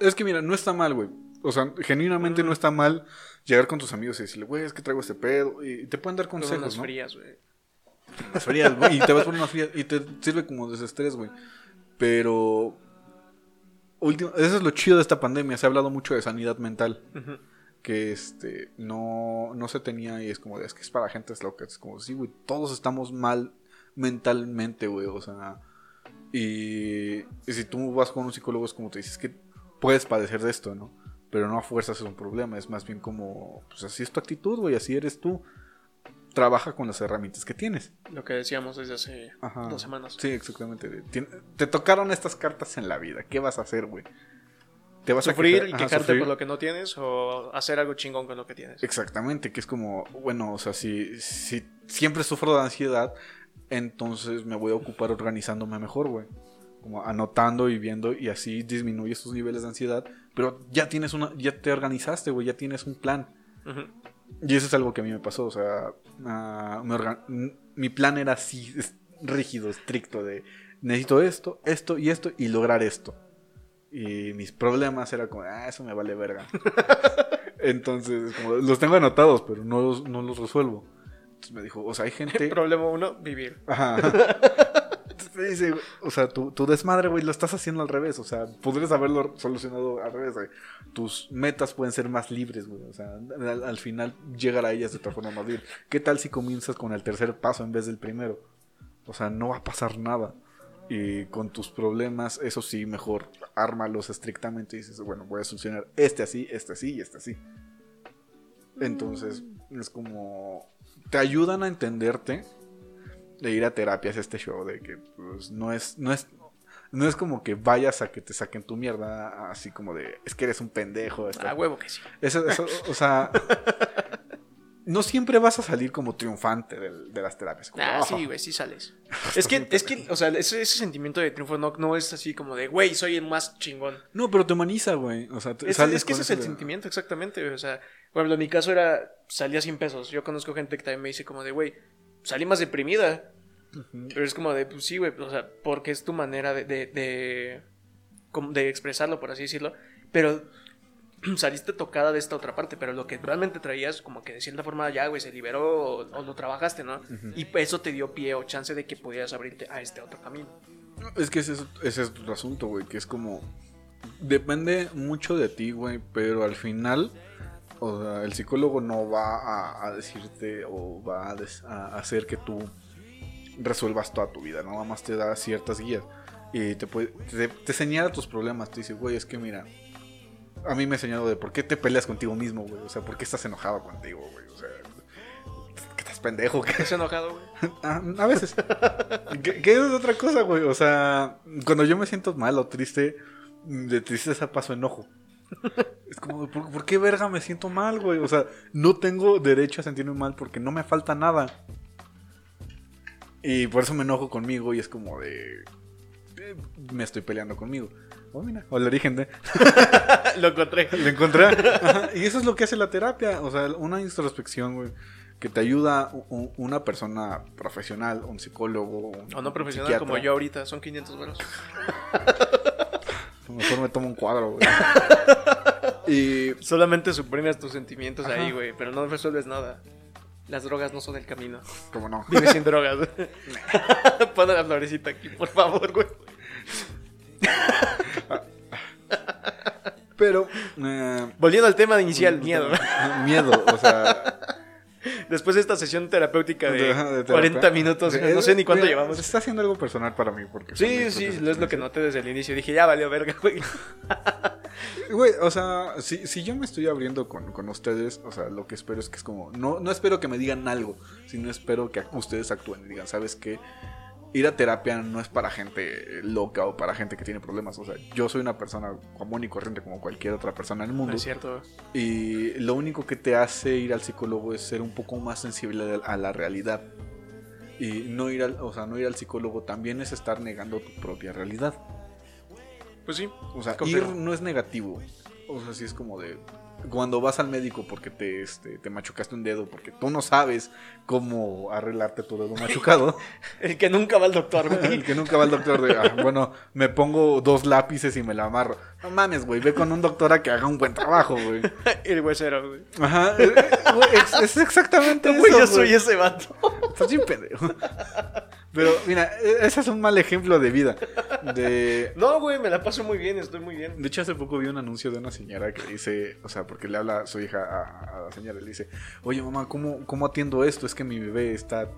Speaker 1: Es que mira, no está mal, güey. O sea, genuinamente no está mal llegar con tus amigos y decirle, güey, es que traigo este pedo. Y te pueden dar consejos, unas
Speaker 2: ¿no? frías, güey.
Speaker 1: Unas frías, güey. Y te vas por unas frías y te sirve como desestrés, güey. Pero. Último, eso es lo chido de esta pandemia. Se ha hablado mucho de sanidad mental. Que este no, no se tenía y es como es que es para gente loca. Es como, sí, güey, todos estamos mal mentalmente, güey. O sea, y, y, si tú vas con un psicólogo es como te dices que puedes padecer de esto, ¿no? Pero no a fuerzas es un problema, es más bien como, pues así es tu actitud, güey, así eres tú. Trabaja con las herramientas que tienes.
Speaker 2: Lo que decíamos desde hace dos semanas.
Speaker 1: Sí, exactamente. Te, tocaron estas cartas en la vida. ¿Qué vas a hacer, güey?
Speaker 2: ¿Te vas ¿Sufrir a y quejarte por lo que no tienes o hacer algo chingón con lo que tienes?
Speaker 1: Exactamente, que es como, bueno, o sea, si, si siempre sufro de ansiedad, entonces me voy a ocupar organizándome mejor, güey como anotando y viendo y así disminuyes tus niveles de ansiedad, pero ya tienes una, ya te organizaste, güey, ya tienes un plan. Y eso es algo que a mí me pasó, o sea, ah, mi plan era así, rígido, estricto, de necesito esto, esto y esto y lograr esto. Y mis problemas era como, ah, eso me vale verga. [laughs] Entonces, como, los tengo anotados, pero no los, no los resuelvo. Entonces me dijo, o sea, hay [laughs] gente...
Speaker 2: Problema uno, vivir. Ajá. [laughs]
Speaker 1: dice, o sea, tu, desmadre, güey, lo estás haciendo al revés. O sea, podrías haberlo solucionado al revés, güey. Tus metas pueden ser más libres, güey. O sea, al, final llegar a ellas de otra forma más libre. ¿Qué tal si comienzas con el tercer paso en vez del primero? O sea, no va a pasar nada. Y con tus problemas, eso sí, mejor ármalos estrictamente y dices, bueno, voy a solucionar este así, este así y este así. Entonces, es como. Te ayudan a entenderte de ir a terapias este show, de que pues, no es, no es, no es como que vayas a que te saquen tu mierda, así como de, es que eres un pendejo.
Speaker 2: Ah, huevo que sí.
Speaker 1: Eso, o sea, [laughs] no siempre vas a salir como triunfante de, las terapias.
Speaker 2: ah, sí, güey, sí sales. es que, es que, o sea, ese, sentimiento de triunfo no, no es así como de, güey, soy el más chingón.
Speaker 1: No, pero te humaniza, güey. O sea,
Speaker 2: es, es que ese es el sentimiento, exactamente. O sea, por ejemplo, en mi caso era, salía sin pesos. Yo conozco gente que también me dice como de, güey, salí más deprimida. Pero es como de, pues sí, güey, o sea, porque es tu manera de, de, de, expresarlo, por así decirlo. Pero [clears throat] saliste tocada de esta otra parte, pero lo que realmente traías, como que de cierta forma ya, güey, se liberó o, lo trabajaste, ¿no? Y eso te dio pie o chance de que pudieras abrirte a este otro camino.
Speaker 1: Es que ese es, ese es tu asunto, güey, que es como... Depende mucho de ti, güey, pero al final... O sea, el psicólogo no va a, decirte o va a, hacer que tú resuelvas toda tu vida, ¿no? Nada más te da ciertas guías y te, puede, te, señala tus problemas, te dice, güey, es que mira, a mí me ha enseñado de por qué te peleas contigo mismo, güey, o sea, por qué estás enojado contigo, güey, o sea, que estás pendejo.
Speaker 2: ¿Qué ¿Estás enojado, güey? [laughs]
Speaker 1: Ah, a veces. ¿Qué, es otra cosa, güey? O sea, cuando yo me siento mal o triste, de tristeza paso enojo. Es como, ¿por, ¿por, qué verga me siento mal, güey? O sea, no tengo derecho a sentirme mal porque no me falta nada. Y por eso me enojo conmigo y es como de. Eh, me estoy peleando conmigo. Oh, mira, o el origen de. [laughs]
Speaker 2: Lo encontré.
Speaker 1: Lo encontré. Y eso es lo que hace la terapia. O sea, una introspección, güey. Que te ayuda una persona profesional, un psicólogo.
Speaker 2: o no profesional como yo ahorita, son 500 euros. [laughs]
Speaker 1: Mejor me tomo un cuadro, güey. [laughs]
Speaker 2: y. Solamente suprimes tus sentimientos ahí, güey, pero no resuelves nada. Las drogas no son el camino.
Speaker 1: ¿Cómo no?
Speaker 2: Vive sin drogas. [laughs] [laughs] Pon la florecita aquí, por favor, güey.
Speaker 1: Pero. Eh,
Speaker 2: Volviendo al tema inicial, miedo.
Speaker 1: Miedo, o sea.
Speaker 2: Después de esta sesión terapéutica de, 40 minutos, no sé ni cuánto llevamos.
Speaker 1: Está haciendo algo personal para mí. porque
Speaker 2: Sí, sí, es lo que noté desde el inicio. Dije, ya valió verga, güey. [laughs]
Speaker 1: Güey, o sea, si, si yo me estoy abriendo con, con ustedes, o sea, lo que espero es que es como. No, no espero que me digan algo, sino espero que ustedes actúen y digan, ¿sabes qué? Ir a terapia no es para gente loca o para gente que tiene problemas. O sea, yo soy una persona común y corriente como cualquier otra persona en el
Speaker 2: No
Speaker 1: mundo.
Speaker 2: es cierto.
Speaker 1: Y lo único que te hace ir al psicólogo es ser un poco más sensible a la realidad. Y no ir al, o sea, no ir al psicólogo también es estar negando tu propia realidad.
Speaker 2: Pues sí.
Speaker 1: O sea, ir no es negativo. O sea, sí es como de. Cuando vas al médico porque te, este, te machucaste un dedo, porque tú no sabes cómo arreglarte tu dedo [laughs] machucado.
Speaker 2: El que nunca va al doctor,
Speaker 1: El
Speaker 2: güey.
Speaker 1: que nunca va al doctor de, ah, bueno, me pongo dos lápices y me la amarro. No mames, güey, ve con un doctor a que haga un buen trabajo, güey. [laughs]
Speaker 2: El huesero, güey.
Speaker 1: Ajá, eh, eh, güey, es, es exactamente [laughs] eso.
Speaker 2: Güey, yo
Speaker 1: güey.
Speaker 2: soy ese vato.
Speaker 1: Estás bien pendejo. Pero mira, e- ese es un mal ejemplo de vida. De,
Speaker 2: No, güey, me la paso muy bien, estoy muy bien.
Speaker 1: de hecho, hace poco vi un anuncio de una señora que dice, o sea, porque le habla a su hija a, a la señora y le dice, oye mamá, ¿cómo, ¿cómo atiendo esto? Es que mi bebé está,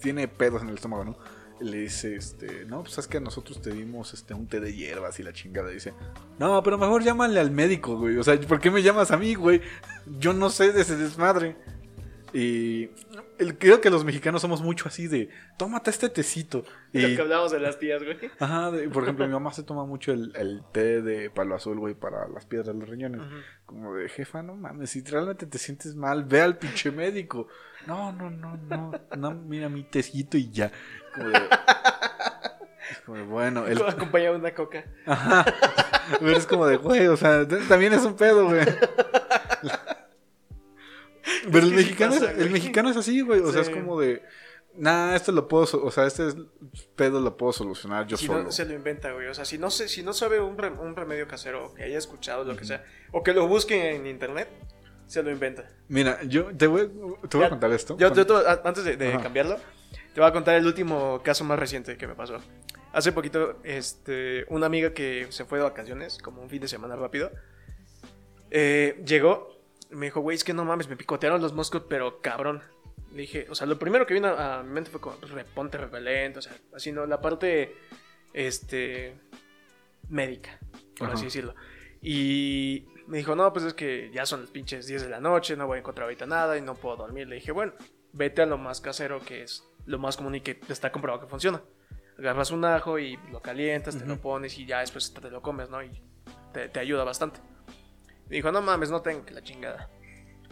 Speaker 1: tiene, pedos en el estómago, ¿no? Le dice, este, no, pues es que nosotros te dimos este, un té de hierbas y la chingada. Dice, no, pero mejor llámale al médico, güey. O sea, ¿por qué me llamas a mí, güey? Yo no sé de ese desmadre. Y el- creo que los mexicanos somos mucho así de, tómate este tecito.
Speaker 2: Lo
Speaker 1: Y
Speaker 2: que hablábamos de las tías, güey. [laughs]
Speaker 1: Ajá, de- por ejemplo, mi mamá se toma mucho el, el té de palo azul, güey, para las piedras de los riñones. Como de, jefa, no mames, si realmente te sientes mal, ve al pinche médico. No, no, no, no, no, mira mi tecito y ya. Como de, es como de, bueno, el,
Speaker 2: Acompañado de una coca.
Speaker 1: ajá, [laughs] pero es como de, güey, o sea, también es un pedo, güey. Pero el
Speaker 2: sí
Speaker 1: mexicano, es, el mexicano es así, güey, o sea, es
Speaker 2: Sí.
Speaker 1: como de, nah, esto lo puedo, o sea, este es- pedo lo puedo solucionar yo
Speaker 2: si
Speaker 1: solo.
Speaker 2: no, se lo inventa, güey. O sea, si no, se, si no sabe un, rem- un remedio casero, o que haya escuchado, lo que sea, o que lo busque en internet, se lo inventa.
Speaker 1: Mira, yo te voy, te voy a
Speaker 2: Ya-
Speaker 1: contar esto.
Speaker 2: Yo, yo te- a- antes de, de cambiarlo, te voy a contar el último caso más reciente que me pasó. Hace poquito, este, una amiga que se fue de vacaciones, como un fin de semana rápido, eh, llegó, me dijo, güey, es que no mames, me picotearon los moscos, pero cabrón. Le dije, o sea, lo primero que vino a, mi mente fue como, reponte repelente, o sea, así, ¿no? La parte, este, médica, por
Speaker 1: Ajá.
Speaker 2: así decirlo. Y me dijo, no, pues es que ya son las pinches 10 de la noche, no voy a encontrar ahorita nada y no puedo dormir. Le dije, bueno, vete a lo más casero, que es lo más común y que está comprobado que funciona. Agarras un ajo y lo calientas, te lo pones y ya después te lo comes, ¿no? Y te, te ayuda bastante. Dijo, no mames, no tengo que la chingada.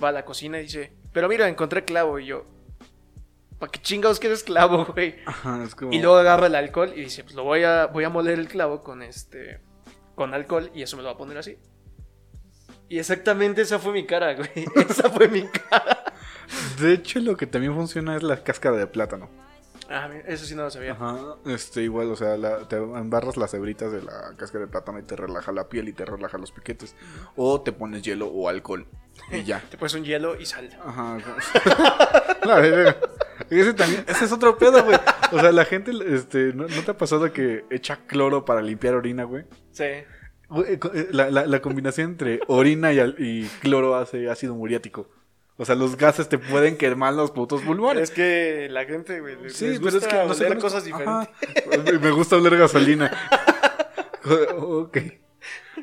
Speaker 2: Va a la cocina y dice, pero mira, encontré clavo. Y yo, ¿para qué chingados quieres clavo, güey?
Speaker 1: Ajá, es como...
Speaker 2: Y luego agarra el alcohol y dice, pues lo voy a, voy a moler el clavo con este, con alcohol y eso me lo va a poner así. Y exactamente esa fue mi cara, güey. [laughs] Esa fue mi cara.
Speaker 1: De hecho, lo que también funciona es la cáscara de plátano.
Speaker 2: Ah, eso sí no lo sabía.
Speaker 1: Ajá, este, igual, o sea, la- te embarras las hebritas de la cáscara de plátano y te relaja la piel y te relaja los piquetes. O te pones hielo o alcohol y ya. [laughs]
Speaker 2: Te pones un hielo y sal.
Speaker 1: Ajá. La [laughs] verga. ese también, ese es otro pedo, güey. O sea, la gente, este, ¿no, no te ha pasado que echa cloro para limpiar orina, güey?
Speaker 2: Sí.
Speaker 1: Eh, La, la- la combinación entre orina y, y cloro hace ácido muriático. O sea, los gases te pueden quemar los putos pulmones.
Speaker 2: Es que la gente, güey, les,
Speaker 1: Sí,
Speaker 2: les
Speaker 1: pero es que
Speaker 2: gusta
Speaker 1: no sé.
Speaker 2: cosas diferentes.
Speaker 1: Ajá. [laughs] Me gusta oler gasolina. [laughs] ok.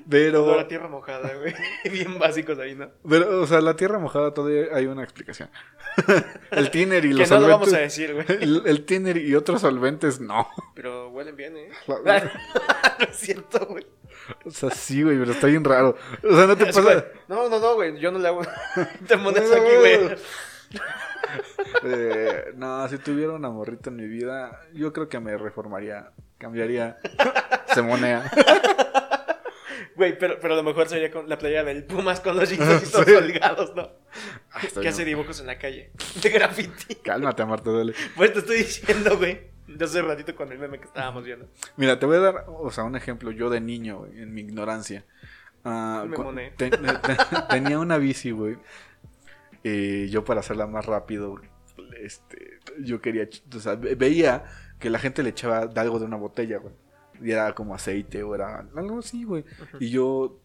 Speaker 1: Pero,
Speaker 2: Olor a tierra mojada, güey. [laughs] Bien básicos ahí, ¿no?
Speaker 1: pero, o sea, la tierra mojada todavía hay una explicación. el tiner y
Speaker 2: Que
Speaker 1: los
Speaker 2: no lo vamos a decir, güey.
Speaker 1: El, el tiner y otros solventes, no.
Speaker 2: Pero huelen bien, ¿eh?
Speaker 1: La-
Speaker 2: no es cierto, güey.
Speaker 1: O sea, sí, güey, pero está bien raro. O sea, no te
Speaker 2: güey,
Speaker 1: pasa.
Speaker 2: No, no, no, güey. Yo no le hago. [laughs] Te pones aquí, güey. [laughs]
Speaker 1: Eh, no, si tuviera una morrita en mi vida, yo creo que me reformaría, cambiaría, [laughs] se monea.
Speaker 2: Güey, pero, pero a lo mejor sería con la playa del Pumas con los jeans
Speaker 1: Sí.
Speaker 2: colgados, ¿no?
Speaker 1: Ah,
Speaker 2: Que hace dibujos en la calle. De graffiti.
Speaker 1: Cálmate, Marta, dale.
Speaker 2: Pues te estoy diciendo, güey. De hace ratito con el meme que estábamos viendo.
Speaker 1: Mira, te voy a dar, o sea, un ejemplo. Yo de niño, güey, en mi ignorancia. Ah,
Speaker 2: Me
Speaker 1: cu-
Speaker 2: moné.
Speaker 1: tenía una bici, güey. Y yo para hacerla más rápido, este, yo quería, ch- o sea, ve- veía que la gente le echaba de algo de una botella, güey. Y era como aceite o era algo así, güey. Y yo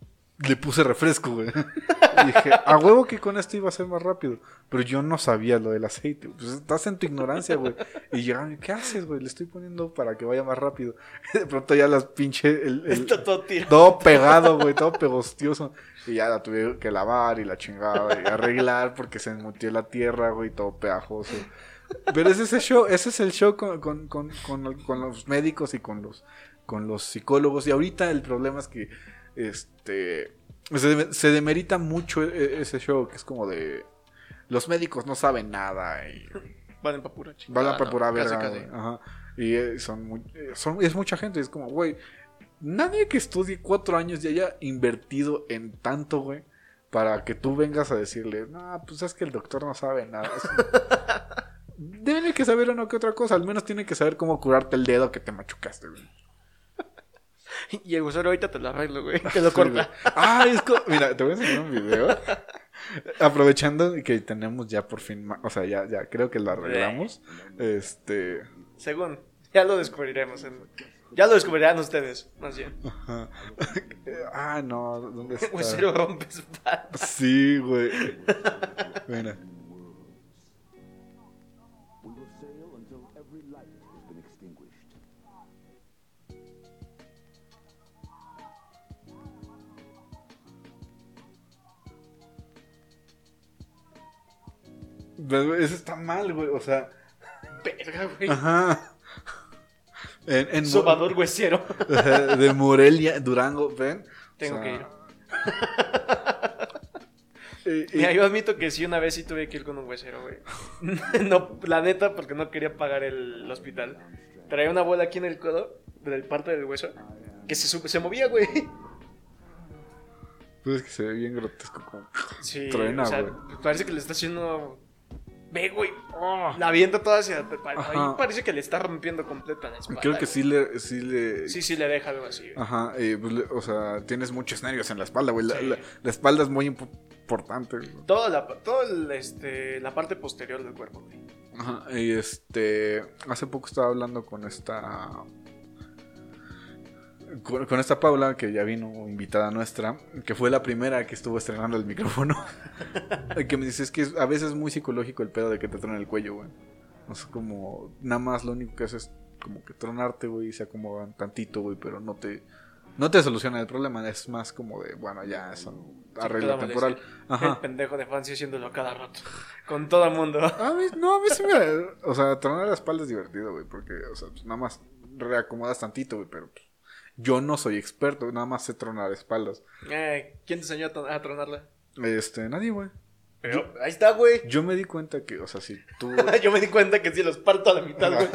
Speaker 1: le puse refresco, güey. Y dije, a huevo que con esto iba a ser más rápido. Pero yo no sabía lo del aceite. Pues estás en tu ignorancia, güey. Y llegaron, ¿qué haces, güey? Le estoy poniendo para que vaya más rápido. [laughs] de pronto ya las pinche. El,
Speaker 2: Está todo tirado.
Speaker 1: Todo pegado, güey, todo pegostioso. Y ya la tuve que lavar y la chingada y arreglar porque se metió la tierra, güey, todo pegajoso. Pero ese es el show, ese es el show con, con, con, con, los médicos y con los, con los psicólogos. Y ahorita el problema es que este se, demerita mucho e, e, ese show que es como de los médicos no saben nada y
Speaker 2: van en papura
Speaker 1: van a papura verga y eh, son, eh, son es mucha gente es como güey nadie que estudie cuatro años y haya invertido en tanto güey para que tú vengas a decirle no pues es que el doctor no sabe nada debe [laughs] que saber una que otra cosa al menos tiene que saber cómo curarte el dedo que te machucaste güey [laughs]
Speaker 2: Y el usuario ahorita te lo arreglo, güey. Te lo corta.
Speaker 1: Ah, es. Mira, te voy a enseñar un video. Aprovechando que tenemos ya por fin... O sea, ya, ya creo que lo arreglamos. Este...
Speaker 2: Según. Ya lo descubriremos. Ya lo descubrirán ustedes, más bien. [laughs]
Speaker 1: Ah, no. ¿Dónde [laughs] está?
Speaker 2: Huesero rompes
Speaker 1: Sí, güey. Mira. Eso está mal, güey. O sea.
Speaker 2: Verga, güey.
Speaker 1: Ajá.
Speaker 2: En, en Sobador huesero.
Speaker 1: De Morelia, Durango, ven.
Speaker 2: Tengo que ir. [laughs] Mira, yo admito que sí, una vez sí tuve que ir con un huesero, güey. [laughs] no, la neta, porque no quería pagar el, hospital. Traía una bola aquí en el codo, del parte del hueso, que se, se movía, güey.
Speaker 1: Pues es que se ve bien grotesco como
Speaker 2: sí, truena, o sea, Parece que le está haciendo Ve, güey. Oh. La avienta toda hacia. Ahí parece que le está rompiendo completa la espalda.
Speaker 1: Creo que sí le. Sí, le...
Speaker 2: sí, sí le deja algo así.
Speaker 1: Ajá. Pues, o sea, tienes muchos nervios en la espalda, güey. La, espalda es muy importante.
Speaker 2: Toda la, todo este, la parte posterior del cuerpo, güey.
Speaker 1: Ajá. Y este. Hace poco estaba hablando con esta con, esta Paula, que ya vino invitada nuestra, que fue la primera que estuvo estrenando el micrófono, [laughs] que me dice, es que a veces es muy psicológico el pedo de que te tronen el cuello, güey. O sea, como, nada más lo único que haces es como que tronarte, güey, y se acomodan tantito, güey, pero no te, no te soluciona el problema, es más como de, bueno, ya, es un arreglo temporal.
Speaker 2: Ajá. El pendejo de Fancy haciéndolo cada rato, con todo el mundo.
Speaker 1: A mí, no, a mí sí me, o sea, tronar la espalda es divertido, güey, porque, o sea, pues nada más reacomodas tantito, güey, pero... Pues, yo no soy experto, nada más sé tronar espaldas.
Speaker 2: Eh, ¿Quién te enseñó a, tronarla?
Speaker 1: Este, nadie, güey.
Speaker 2: Pero, ahí está, güey.
Speaker 1: Yo me di cuenta que, o sea, si tú. [laughs]
Speaker 2: yo me di cuenta que si los parto a la mitad, güey.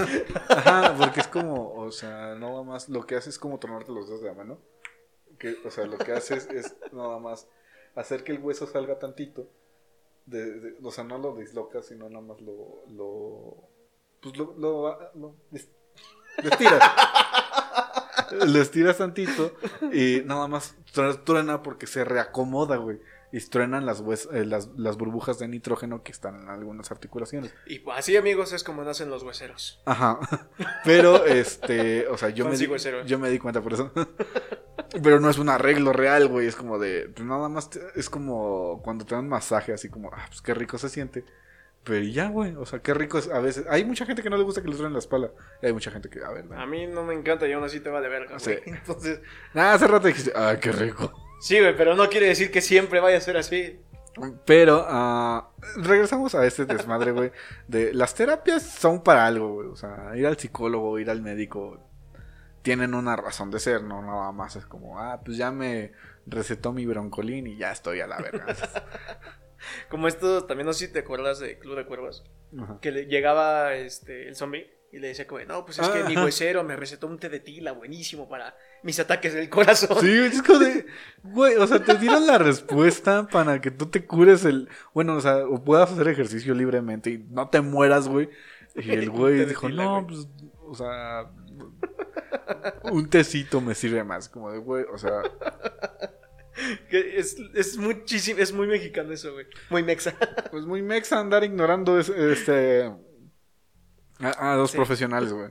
Speaker 1: Ajá, porque es como, o sea, nada más. Lo que haces es como tronarte los dedos de la mano. Que, o sea, lo que haces es nada más hacer que el hueso salga tantito. De, o sea, no lo dislocas, sino nada más lo. lo pues lo. lo, lo, lo estiras. [laughs] [laughs] lo estiras tantito y nada más truena porque se reacomoda, güey. Y truenan las, eh, las, las, burbujas de nitrógeno que están en algunas articulaciones.
Speaker 2: Y así, amigos, es como nacen los hueseros.
Speaker 1: Ajá. [laughs] Pero, este, o sea, yo, me di, yo me di cuenta por eso. [laughs] Pero no es un arreglo real, güey. Es como de, nada más, es como cuando te dan masaje, así como, ah, pues qué rico se siente. Pero ya, güey, o sea, qué rico es a veces. Hay mucha gente que no le gusta que le suenen la espalda. Y hay mucha gente que, a ver,
Speaker 2: A mí no me encanta y aún así te va de verga, sí. [laughs] Entonces.
Speaker 1: Nada, hace rato dijiste, ah, qué rico.
Speaker 2: Sí, güey, pero no quiere decir que siempre vaya a ser así.
Speaker 1: Pero uh, regresamos a este desmadre, güey. De las terapias son para algo, güey. O sea, ir al psicólogo, ir al médico, tienen una razón de ser, no nada más es como, ah, pues ya me recetó mi broncolín y ya estoy a la verga. [laughs] [laughs]
Speaker 2: Como esto, también no sé si te acuerdas de Club de Cuervos. Que le llegaba este, el zombie y le decía como, no, pues es que mi huesero me recetó un té de tila buenísimo para mis ataques del corazón.
Speaker 1: Sí, es como de, güey, o sea, te dieron la respuesta para que tú te cures el, bueno, o sea, o puedas hacer ejercicio libremente y no te mueras, güey. Y el [laughs] güey dijo, no, pues, o sea, un tecito me sirve más, como de, güey, o sea...
Speaker 2: es, es muchísimo, es muy mexicano eso, güey. Muy mexa. [laughs]
Speaker 1: Pues muy mexa andar ignorando este a, dos profesionales, güey.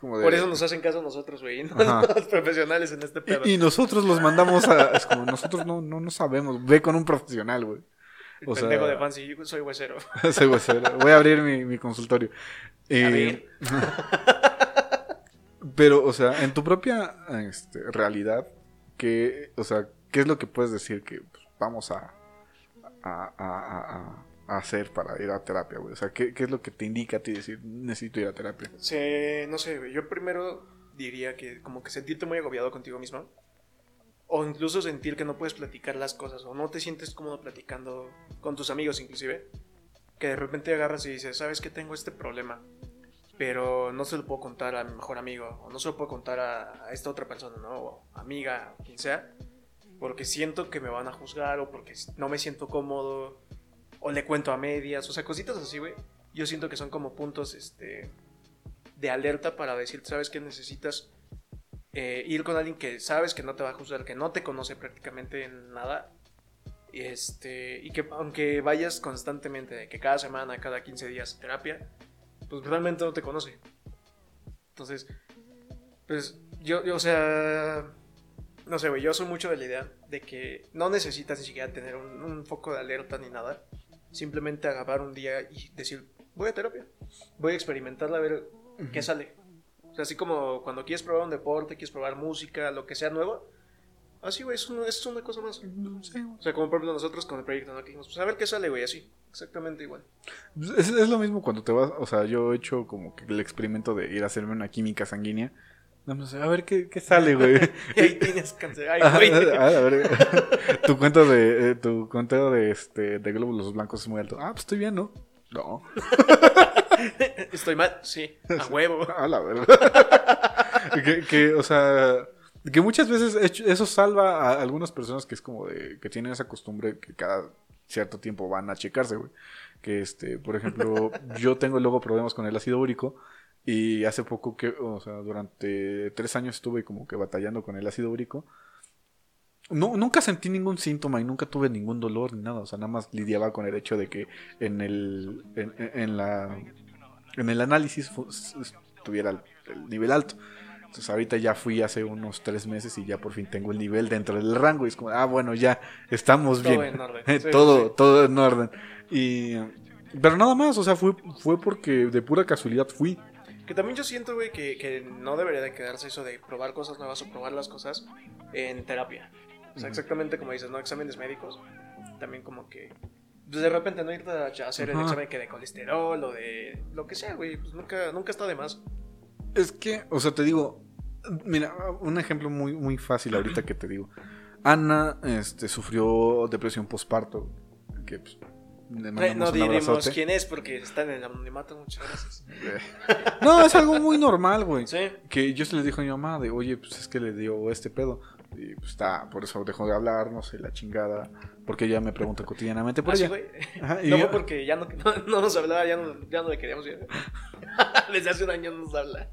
Speaker 1: como de-
Speaker 2: Por eso nos hacen caso nosotros, güey. No los profesionales en este pedo.
Speaker 1: y, y nosotros los mandamos a. Es como, nosotros no, no, no sabemos. Ve con un profesional, güey.
Speaker 2: El
Speaker 1: o sea-
Speaker 2: pendejo de Fancy, yo soy huesero.
Speaker 1: Ese güey, ese- Voy a abrir mi, mi consultorio. Eh,
Speaker 2: A ver. [laughs]
Speaker 1: Pero, o sea, en tu propia este, realidad, ¿qué, o sea, ¿qué es lo que puedes decir que pues, vamos a, hacer para ir a terapia, güey? O sea, ¿qué, es lo que te indica a ti decir, necesito ir a terapia?
Speaker 2: Se, no sé. Yo primero diría que como que sentirte muy agobiado contigo mismo. O incluso sentir que no puedes platicar las cosas. O no te sientes cómodo platicando con tus amigos inclusive. Que de repente agarras y dices, sabes que tengo este problema. Pero no se lo puedo contar a mi mejor amigo. O no se lo puedo contar a esta otra persona, ¿no? O amiga, o quien sea. Porque siento que me van a juzgar. O porque no me siento cómodo. O le cuento a medias. O sea, cositas así, güey. Yo siento que son como puntos, este de alerta para decir, sabes que necesitas eh, ir con alguien que sabes que no te va a juzgar, que no te conoce prácticamente en nada. Y, este, y que aunque vayas constantemente, que cada semana, cada 15 días terapia, pues realmente no te conoce. Entonces, pues yo, o sea, no sé, güey, yo soy mucho de la idea de que no necesitas ni siquiera tener un, un foco de alerta ni nada. Simplemente agarrar un día y decir, voy a terapia, voy a experimentarla a ver qué sale. O sea, así como cuando quieres probar un deporte, quieres probar música, lo que sea nuevo. Así, güey, es, es una cosa más. O sea, como por ejemplo nosotros con el proyecto, ¿no? Que dijimos, pues a ver qué sale, güey, así. Exactamente igual.
Speaker 1: Es, es lo mismo cuando te vas, o sea, yo he hecho como que el experimento de ir a hacerme una química sanguínea. Más, a ver qué, qué sale, güey. [laughs]
Speaker 2: Y ahí [laughs] tienes cáncer. Ay, güey.
Speaker 1: a ver, [laughs] tu cuento de eh, tu de este de glóbulos blancos es muy alto. Ah, pues estoy bien, ¿no? No.
Speaker 2: Estoy mal, sí. A huevo.
Speaker 1: A la verdad. que, que, o sea, que muchas veces eso salva a algunas personas que es como de que tienen esa costumbre que cada cierto tiempo van a checarse, güey. Que este, por ejemplo, yo tengo luego problemas con el ácido úrico y hace poco que, o sea, durante tres años estuve como que batallando con el ácido úrico. No, nunca sentí ningún síntoma y nunca tuve ningún dolor ni nada. O sea, nada más lidiaba con el hecho de que en el, en, la, en el análisis fu- s- tuviera el, el nivel alto. Entonces ahorita ya fui hace unos tres meses y ya por fin tengo el nivel dentro del rango. Y es como, ah, bueno, ya estamos
Speaker 2: Todo
Speaker 1: bien.
Speaker 2: en orden. [laughs] Sí,
Speaker 1: todo,
Speaker 2: sí.
Speaker 1: todo en orden. Y, pero nada más, o sea, fue, fue porque de pura casualidad fui.
Speaker 2: Que también yo siento, güey, que, que no debería de quedarse eso de probar cosas nuevas o probar las cosas en terapia. O sea, exactamente como dices, ¿no? Exámenes médicos. También como que... Pues de repente no irte a hacer el examen que de colesterol o de lo que sea, güey. Pues nunca, nunca está de más.
Speaker 1: Es que, o sea, te digo, mira, un ejemplo muy, muy fácil ahorita que te digo. Ana este, sufrió depresión postparto. Que pues, le
Speaker 2: no diremos quién es porque está en el anonimato. Muchas gracias. [laughs]
Speaker 1: No, es algo muy normal, güey.
Speaker 2: Sí.
Speaker 1: Que yo se le dijo a mi mamá de, oye, pues es que le dio este pedo. Y pues está, por eso dejó de hablar, no sé, la chingada. Porque ella me pregunta cotidianamente por ella. Ajá, y
Speaker 2: No
Speaker 1: yo-
Speaker 2: porque ya no, no, no nos hablaba, ya no, ya no le queríamos ir. [laughs] Desde hace un año no nos habla.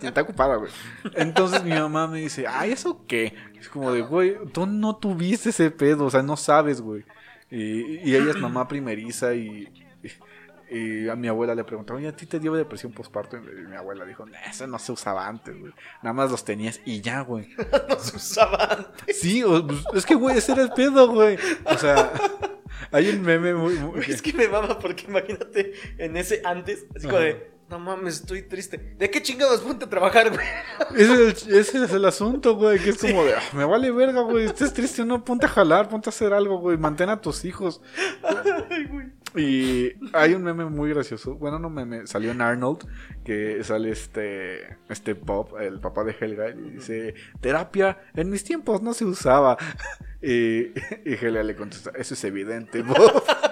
Speaker 1: Está ocupada, güey. Entonces mi mamá me dice, ay, ¿eso qué? Es como de, güey, tú no tuviste ese pedo, o sea, no sabes, güey. Y, y ella es mamá primeriza y, y, y a mi abuela le preguntó, oye, ¿a ti te dio depresión postparto? Y mi abuela dijo, "Nah, eso no se usaba antes, güey. Nada más los tenías y ya, güey. [laughs]
Speaker 2: No se usaba antes.
Speaker 1: Sí, o- pues, es que, güey, ese era el pedo, güey. O sea, hay un meme muy... muy-
Speaker 2: Es que me mama porque imagínate en ese antes, así como de, no mames, estoy triste. ¿De qué chingados ponte a trabajar, güey?
Speaker 1: Ese es, el, ese es el asunto, güey, que es como de, "Ah, me vale verga, güey, estés triste, no, ponte a jalar, ponte a hacer algo, güey, mantén a tus hijos.
Speaker 2: Ay, güey.
Speaker 1: Y hay un meme muy gracioso, bueno, no meme, salió en Arnold, que sale este, este Bob, el papá de Helga, y dice, terapia, en mis tiempos no se usaba. Y, y Helga le contesta, eso es evidente, Bob. [laughs]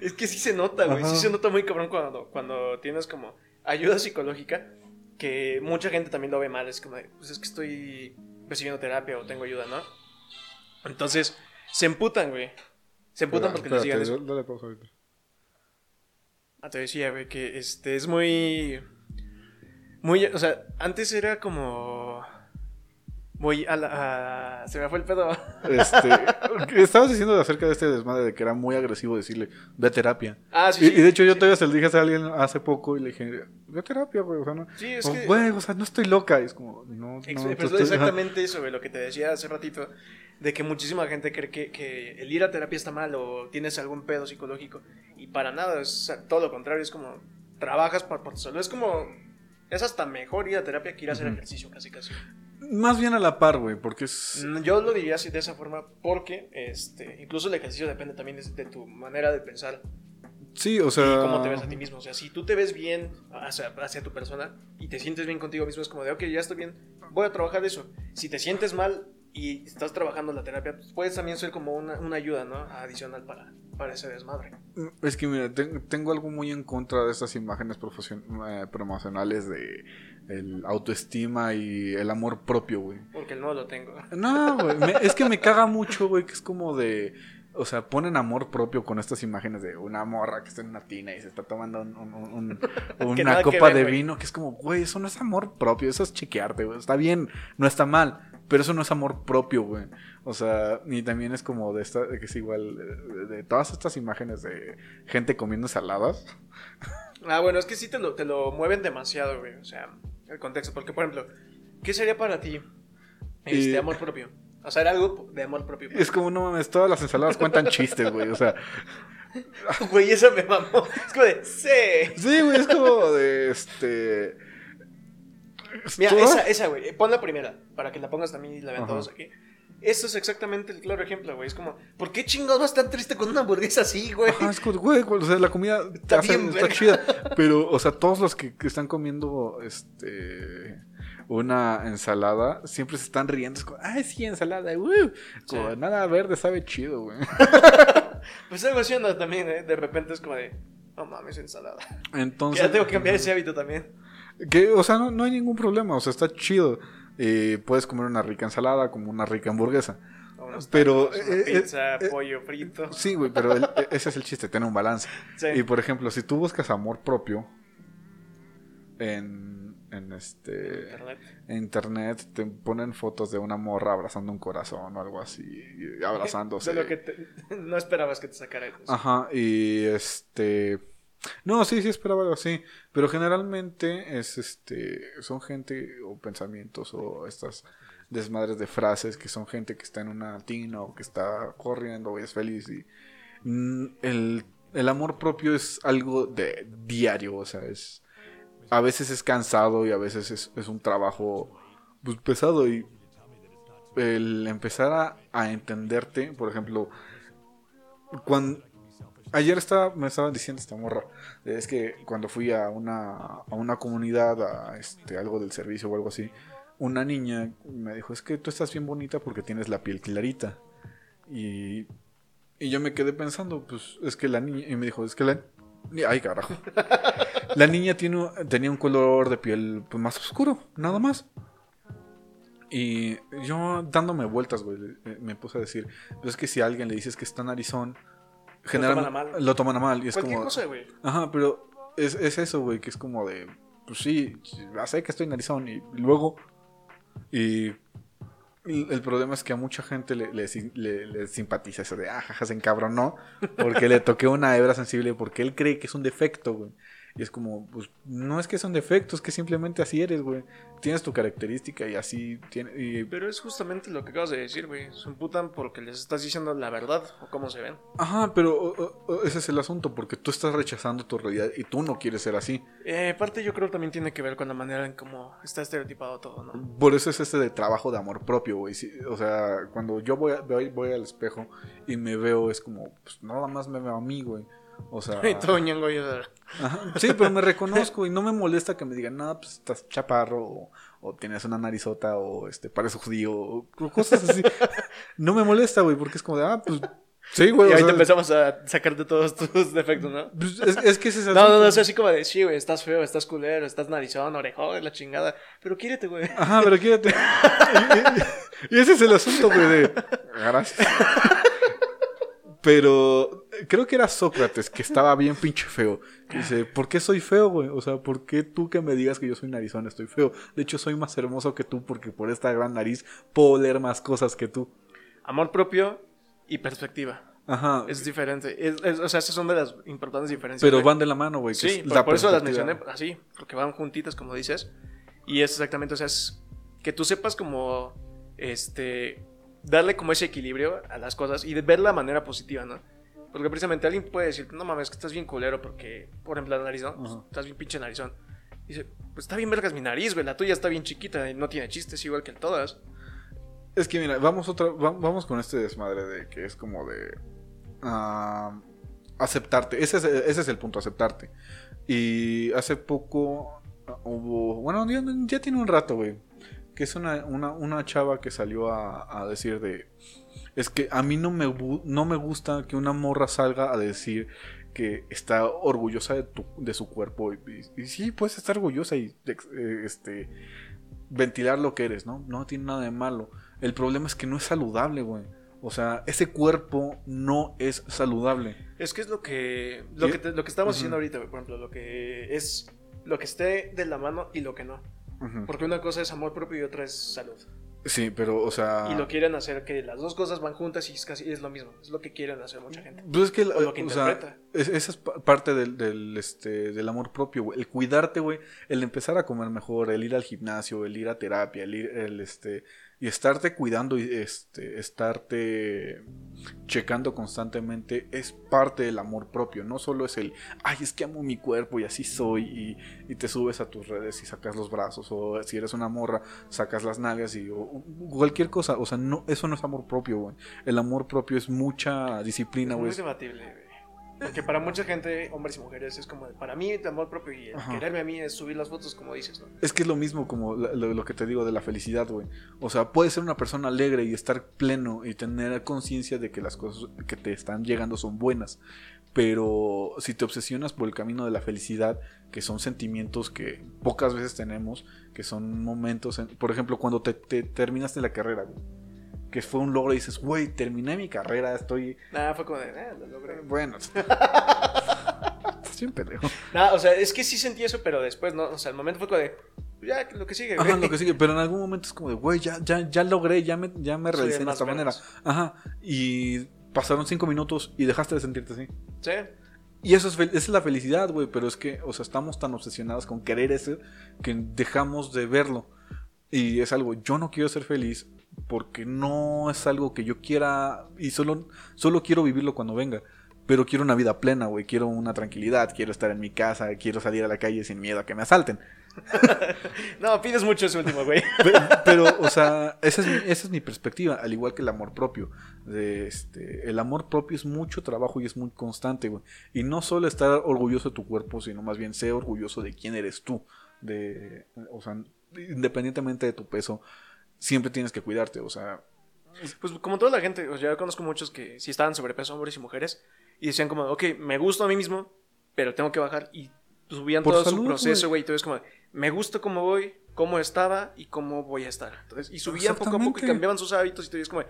Speaker 2: Es que sí se nota, güey. Sí se nota muy cabrón cuando, cuando tienes como ayuda psicológica. Que mucha gente también lo ve mal. Es como, pues es que estoy recibiendo terapia o tengo ayuda, ¿no? Entonces, se emputan, güey. Se emputan porque les digan eso.
Speaker 1: Dale pausa ahorita.
Speaker 2: Ah, te decía, güey, que este es muy. Muy. O sea, antes era como. Voy a la. a- Se me fue el pedo. [laughs]
Speaker 1: Este, estabas diciendo acerca de este desmadre de que era muy agresivo decirle, ve a terapia.
Speaker 2: Ah, sí.
Speaker 1: y,
Speaker 2: sí,
Speaker 1: y de hecho yo
Speaker 2: sí.
Speaker 1: todavía se lo dije a alguien hace poco y le dije, ve a terapia, güey. O sea, no,
Speaker 2: Sí, es
Speaker 1: o,
Speaker 2: que-
Speaker 1: güey, o sea, no estoy loca. Y es como, no,
Speaker 2: Ex- pero exactamente eso, lo que te decía hace ratito, de que muchísima gente cree que, que el ir a terapia está mal o tienes algún pedo psicológico, y para nada, es todo lo contrario, es como, trabajas por, por tu salud, es como, es hasta mejor ir a terapia que ir a hacer ejercicio, casi casi.
Speaker 1: Más bien a la par, güey, porque es...
Speaker 2: Mm, Yo lo diría así de esa forma porque, este, incluso el ejercicio depende también de, de tu manera de pensar
Speaker 1: Sí, o
Speaker 2: y
Speaker 1: sea...
Speaker 2: cómo te ves a ti mismo. O sea, si tú te ves bien hacia, hacia tu persona y te sientes bien contigo mismo, es como de, ok, ya estoy bien, voy a trabajar eso. Si te sientes mal y estás trabajando la terapia, pues puedes también ser como una, una ayuda, ¿no? Adicional para, para ese desmadre.
Speaker 1: Es que mira, ten- tengo algo muy en contra de estas imágenes eh, promocionales de el autoestima y el amor propio, güey.
Speaker 2: Porque no lo tengo.
Speaker 1: No, güey, me- es que me caga mucho, güey, que es como de... O sea, ponen amor propio con estas imágenes de una morra que está en una tina y se está tomando un- [laughs] una copa
Speaker 2: ver,
Speaker 1: de vino, que es como, güey, eso no es amor propio, eso es chequearte, güey. Está bien, no está mal, pero eso no es amor propio, güey. O sea, ni también es como de esta, que es igual, de, de todas estas imágenes de gente comiendo saladas. [laughs]
Speaker 2: Ah, bueno, es que sí te lo, te lo mueven demasiado, güey. O sea, el contexto. Porque, por ejemplo, ¿qué sería para ti este
Speaker 1: Eh,
Speaker 2: amor propio? O sea, era algo de amor propio.
Speaker 1: Es como, no mames, todas las ensaladas cuentan chistes, güey. O sea, [laughs]
Speaker 2: Güey, eso me mamó. Es como de, sí.
Speaker 1: sí, güey, es como de este.
Speaker 2: Mira, esa, esa, güey. Pon la primera, para que la pongas también y la vean
Speaker 1: Ajá.
Speaker 2: todos aquí. Esto es exactamente el claro ejemplo, güey. Es como, ¿por qué chingados vas tan triste con una hamburguesa así, güey?
Speaker 1: Ajá, es como, güey, o sea, la comida
Speaker 2: Está
Speaker 1: hace-
Speaker 2: bien
Speaker 1: está chida. [laughs] Pero, o sea, todos los que, que están comiendo este una ensalada siempre se están riendo. Es como, ay, sí, ensalada, uh. Como,
Speaker 2: Sí.
Speaker 1: nada verde sabe chido, güey. [laughs]
Speaker 2: Pues algo así anda también, ¿eh? De repente es como de, no mames, ensalada.
Speaker 1: Entonces.
Speaker 2: ya tengo que cambiar ese hábito también.
Speaker 1: Que, o sea, no, no hay ningún problema, o sea, está chido. Eh, puedes comer una rica ensalada como una rica hamburguesa.
Speaker 2: Unos
Speaker 1: Pero,
Speaker 2: tacos, una
Speaker 1: eh, eh,
Speaker 2: pizza,
Speaker 1: eh,
Speaker 2: pollo frito.
Speaker 1: Sí, güey, pero el- e- ese es el chiste, tener un balance.
Speaker 2: Sí.
Speaker 1: Y por ejemplo, si tú buscas amor propio en, en este
Speaker 2: Internet.
Speaker 1: en internet, te ponen fotos de una morra abrazando un corazón o algo así, abrazándose.
Speaker 2: De lo que te- [laughs] no esperabas que te sacara eso.
Speaker 1: Ajá, y este no, sí, sí esperaba algo así, pero generalmente es este son gente o pensamientos o estas desmadres de frases que son gente que está en una tina o que está corriendo o es feliz y mm, el, el amor propio es algo de diario, o sea, es a veces es cansado y a veces es, es un trabajo pues, pesado y el empezar a, a entenderte, por ejemplo, cuando ayer estaba, me estaban diciendo esta morra, es que cuando fui a una, a una comunidad, a este, algo del servicio o algo así, una niña me dijo, es que tú estás bien bonita porque tienes la piel clarita. Y, y yo me quedé pensando, pues es que la niña, y me dijo, es que la... Ay, carajo. [laughs] La niña tiene, tenía un color de piel pues, más oscuro, nada más. Y yo dándome vueltas, güey, me- puse a decir, pues es que si a alguien le dices que está narizón, generalmente
Speaker 2: toman a mal.
Speaker 1: lo toman a mal. Y es
Speaker 2: Cualquier
Speaker 1: como,
Speaker 2: cosa, güey.
Speaker 1: Ajá, pero es, es eso, güey, que es como de, pues sí, ya sé que estoy narizón y luego... Y el problema es que a mucha gente le, le, le- le simpatiza eso de, ah, jaja, se encabronó porque le toqué una hebra sensible porque él cree que es un defecto, güey. Y es como, pues no es que son defectos, es que simplemente así eres, güey. Tienes tu característica y así tiene... y-
Speaker 2: Pero es justamente lo que acabas de decir, güey. Se emputan porque les estás diciendo la verdad o cómo se ven.
Speaker 1: Ajá, pero o- o- o ese es el asunto, porque tú estás rechazando tu realidad y tú no quieres ser así.
Speaker 2: Eh, parte yo creo también tiene que ver con la manera en cómo está estereotipado todo, ¿no?
Speaker 1: Por eso es este de trabajo de amor propio, güey. Sí, o sea, cuando yo voy, a- voy, voy al espejo y me veo, es como, pues nada más me veo a mí, güey. O sea, [laughs]
Speaker 2: Y todo ñango y
Speaker 1: ajá, sí, pero me reconozco y no me molesta que me digan, nada, pues estás chaparro o, o tienes una narizota o este, pareces judío o cosas así. [laughs] no me molesta, güey, porque es como de, ah, pues sí, güey.
Speaker 2: Y ahí te empezamos a sacarte todos tus [laughs] defectos, ¿no?
Speaker 1: pues, es, es que ese es el
Speaker 2: No, no, no, es así como de, sí, güey, estás feo, estás culero, estás narizón, orejón, la chingada. Pero quiérete, güey.
Speaker 1: Ajá, pero quédate. y, y- y ese es el asunto, güey, de. Gracias. Pero creo que era Sócrates, que estaba bien pinche feo. Dice, ¿por qué soy feo, güey? O sea, ¿por qué tú que me digas que yo soy narizón estoy feo? De hecho, soy más hermoso que tú porque por esta gran nariz puedo leer más cosas que tú.
Speaker 2: Amor propio y perspectiva.
Speaker 1: Ajá.
Speaker 2: Es diferente. Es- es- o sea, esas son de las importantes diferencias.
Speaker 1: Pero
Speaker 2: güey.
Speaker 1: van de la mano, güey.
Speaker 2: Sí, por,
Speaker 1: la
Speaker 2: por eso las mencioné así, porque van juntitas, como dices. Y es exactamente, o sea, es que tú sepas como, este, darle como ese equilibrio a las cosas y de ver la manera positiva, ¿no? Porque precisamente alguien puede decir, no mames, que estás bien culero porque, por ejemplo, la nariz, ¿no? Pues, estás bien pinche narizón. Dice, pues está bien vergas mi nariz, güey, la tuya está bien chiquita y no tiene chistes igual que todas.
Speaker 1: Es que mira, vamos otra, va- vamos con este desmadre de que es como de ah, aceptarte. Ese es, ese es el punto, aceptarte. Y hace poco ah, hubo, bueno, ya, ya tiene un rato, güey, que es una, una, una chava que salió a, a decir de, es que a mí no me, no me gusta que una morra salga a decir que está orgullosa de, tu- de su cuerpo. Y, y- y sí, puedes estar orgullosa y eh, este, ventilar lo que eres, ¿no? No tiene nada de malo. El problema es que no es saludable, güey. O sea, ese cuerpo no es saludable.
Speaker 2: Es que es lo que, lo que, te- lo que estamos diciendo ahorita, por ejemplo, lo que es, lo que esté de la mano y lo que no. Porque una cosa es amor propio y otra es salud.
Speaker 1: Sí, pero, o sea...
Speaker 2: Y lo quieren hacer que las dos cosas van juntas y es casi es lo mismo. Es lo que quieren hacer mucha gente.
Speaker 1: Pues es que,
Speaker 2: O lo que
Speaker 1: o sea,
Speaker 2: interpreta.
Speaker 1: es- esa es pa- parte del, del, este, del amor propio, güey. El cuidarte, güey. El empezar a comer mejor, el ir al gimnasio, el ir a terapia, el ir, el, este, y estarte cuidando y este, estarte checando constantemente es parte del amor propio. No solo es el, ay, es que amo mi cuerpo y así soy y, y te subes a tus redes y sacas los brazos o si eres una morra, sacas las nalgas y o- cualquier cosa. O sea, no, eso no es amor propio, güey. El amor propio es mucha disciplina,
Speaker 2: Es
Speaker 1: güey.
Speaker 2: muy debatible, güey. Porque para mucha gente, hombres y mujeres, es como, para mí, el amor propio y el
Speaker 1: Ajá.
Speaker 2: quererme a mí es subir las fotos, como dices, ¿no?
Speaker 1: Es que es lo mismo como lo, lo que te digo de la felicidad, güey. O sea, puedes ser una persona alegre y estar pleno y tener conciencia de que las cosas que te están llegando son buenas. Pero si te obsesionas por el camino de la felicidad, que son sentimientos que pocas veces tenemos, que son momentos, en- por ejemplo, cuando te, te terminaste la carrera, güey. Que fue un logro y dices, güey, terminé mi carrera, estoy...
Speaker 2: Nada, fue como de, eh, lo logré.
Speaker 1: Bueno, [laughs] estás bien pendejo.
Speaker 2: Nada, o sea, es que sí sentí eso, pero después, ¿no? O sea, el momento fue como de, ya, lo que sigue,
Speaker 1: Ajá,
Speaker 2: güey.
Speaker 1: lo que sigue, pero en algún momento es como de, güey, ya, ya, ya logré, ya me, ya me realicé de esta manera. Ajá, y pasaron cinco minutos y dejaste de sentirte así.
Speaker 2: Sí.
Speaker 1: Y eso es, esa es la felicidad, güey, pero es que, o sea, estamos tan obsesionados con querer eso que dejamos de verlo. Y es algo, yo no quiero ser feliz porque no es algo que yo quiera y solo, solo quiero vivirlo cuando venga. Pero quiero una vida plena, güey, quiero una tranquilidad, quiero estar en mi casa, quiero salir a la calle sin miedo a que me asalten. [laughs]
Speaker 2: No, pides mucho ese último, güey. [laughs]
Speaker 1: Pero, pero, o sea, esa es, mi, esa es mi perspectiva, al igual que el amor propio. De este, el amor propio es mucho trabajo y es muy constante, güey. Y no solo estar orgulloso de tu cuerpo, sino más bien ser orgulloso de quién eres tú. De, o sea, independientemente de tu peso, siempre tienes que cuidarte, o sea.
Speaker 2: Pues como toda la gente, o sea, yo conozco muchos que sí estaban sobrepeso, hombres y mujeres, y decían como, ok, me gusto a mí mismo, pero tengo que bajar, y subían
Speaker 1: Por
Speaker 2: todo
Speaker 1: salud,
Speaker 2: su proceso,
Speaker 1: güey.
Speaker 2: y todo es como, me gusta cómo voy, cómo estaba y cómo voy a estar. Entonces, y subían poco a poco y cambiaban sus hábitos, y todo es como,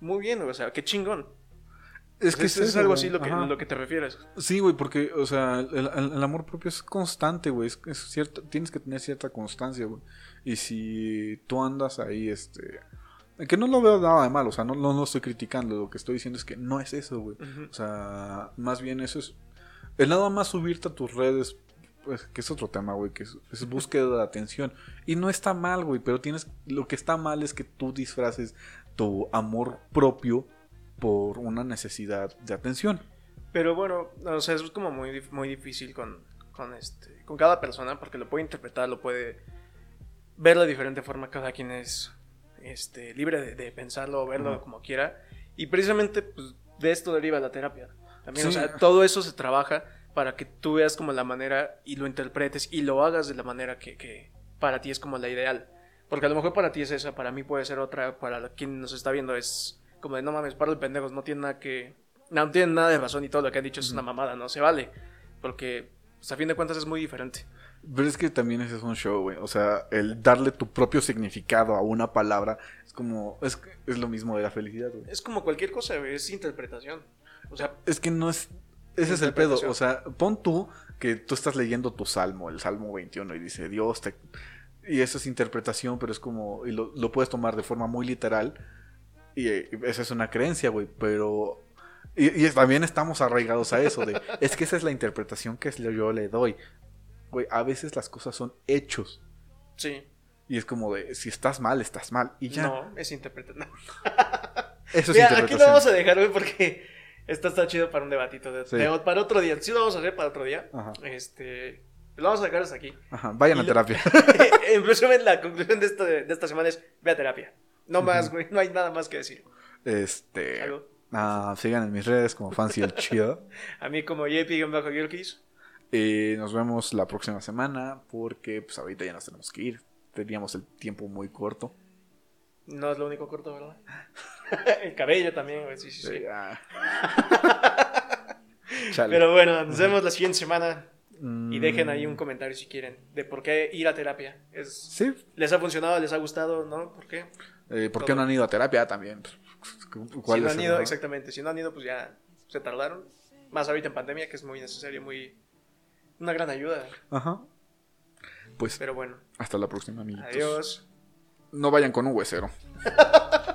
Speaker 2: muy bien, o sea, qué chingón.
Speaker 1: Es
Speaker 2: Es, es, algo así lo que,
Speaker 1: Ajá.
Speaker 2: lo que te refieres.
Speaker 1: Sí, güey, porque, o sea, el, el- el amor propio es constante, güey. Es, es cierto, tienes que tener cierta constancia, güey. Y si tú andas ahí, este. Que no lo veo nada de mal, o sea, no, no lo estoy criticando. Lo que estoy diciendo es que no es eso, güey. O sea, más bien eso es. El nada más subirte a tus redes, pues, que es otro tema, güey, que es, es búsqueda de atención. Y no está mal, güey, pero tienes. Lo que está mal es que tú disfraces tu amor propio por una necesidad de atención.
Speaker 2: Pero bueno, o sea, es como muy, muy difícil con, con, este, con cada persona porque lo puede interpretar, lo puede ver de diferente forma. Cada quien es este, libre de, de pensarlo o verlo como quiera. Y precisamente pues, de esto deriva la terapia. También, o sea, todo eso se trabaja para que tú veas como la manera y lo interpretes y lo hagas de la manera que, que para ti es como la ideal. Porque a lo mejor para ti es esa, para mí puede ser otra, para quien nos está viendo es como de no mames, paro de pendejos, no tiene nada que. No, no tienen nada de razón y todo lo que han dicho es una mamada, no se vale. Porque pues, a fin de cuentas es muy diferente.
Speaker 1: Pero es que también ese es un show, güey. O sea, el darle tu propio significado a una palabra es como. Es, es lo mismo de la felicidad, güey.
Speaker 2: Es como cualquier cosa, güey, es interpretación. O sea,
Speaker 1: Es que no es. Ese es el pedo. O sea, pon tú que tú estás leyendo tu salmo, el salmo 21, y dice Dios te. Y eso es interpretación, pero es como. Y lo, lo puedes tomar de forma muy literal. Y eh, esa es una creencia, güey. Pero. Y, y también estamos arraigados a eso. De, es que esa es la interpretación que yo le doy. Güey, a veces las cosas son hechos.
Speaker 2: sí.
Speaker 1: Y es como de, si estás mal, estás mal. Y ya.
Speaker 2: No, es interpretación. [laughs]
Speaker 1: Eso es
Speaker 2: Mira, aquí
Speaker 1: interpretación.
Speaker 2: lo vamos a dejar, güey, porque esto está chido para un debatito. De,
Speaker 1: Sí.
Speaker 2: de- para otro día. Sí, lo vamos a hacer para otro día.
Speaker 1: Ajá.
Speaker 2: Este. Lo vamos a dejar hasta aquí.
Speaker 1: Ajá, vayan
Speaker 2: Y
Speaker 1: a
Speaker 2: lo-
Speaker 1: terapia. [laughs] [laughs]
Speaker 2: en resumen, la conclusión de, esta- de esta semana es: ve a terapia. No más, güey. No hay nada más que decir.
Speaker 1: Este.
Speaker 2: ¿Algo?
Speaker 1: Ah, sigan en mis redes como Fancy el Chido. [laughs]
Speaker 2: A mí, como JP-Yorkies.
Speaker 1: Eh, nos vemos la próxima semana porque pues ahorita ya nos tenemos que ir. Teníamos el tiempo muy corto.
Speaker 2: No es lo único corto, ¿verdad? [laughs] El cabello también, güey. Sí, sí, sí.
Speaker 1: Ah. [laughs]
Speaker 2: Pero bueno, nos vemos la siguiente semana.
Speaker 1: Mm,
Speaker 2: Y dejen ahí un comentario si quieren. De por qué ir a terapia. Es,
Speaker 1: Sí,
Speaker 2: ¿Les ha funcionado? ¿Les ha gustado? ¿No? ¿Por qué?
Speaker 1: eh, ¿por qué no han ido a terapia también? ¿Cuál
Speaker 2: si no han ido, exactamente. Si no han ido, pues ya se tardaron. Más ahorita en pandemia, que es muy necesario, muy. Una gran ayuda.
Speaker 1: Ajá. Pues
Speaker 2: Pero bueno,
Speaker 1: hasta la próxima, amiguitos.
Speaker 2: adiós.
Speaker 1: No vayan con un huesero. [laughs]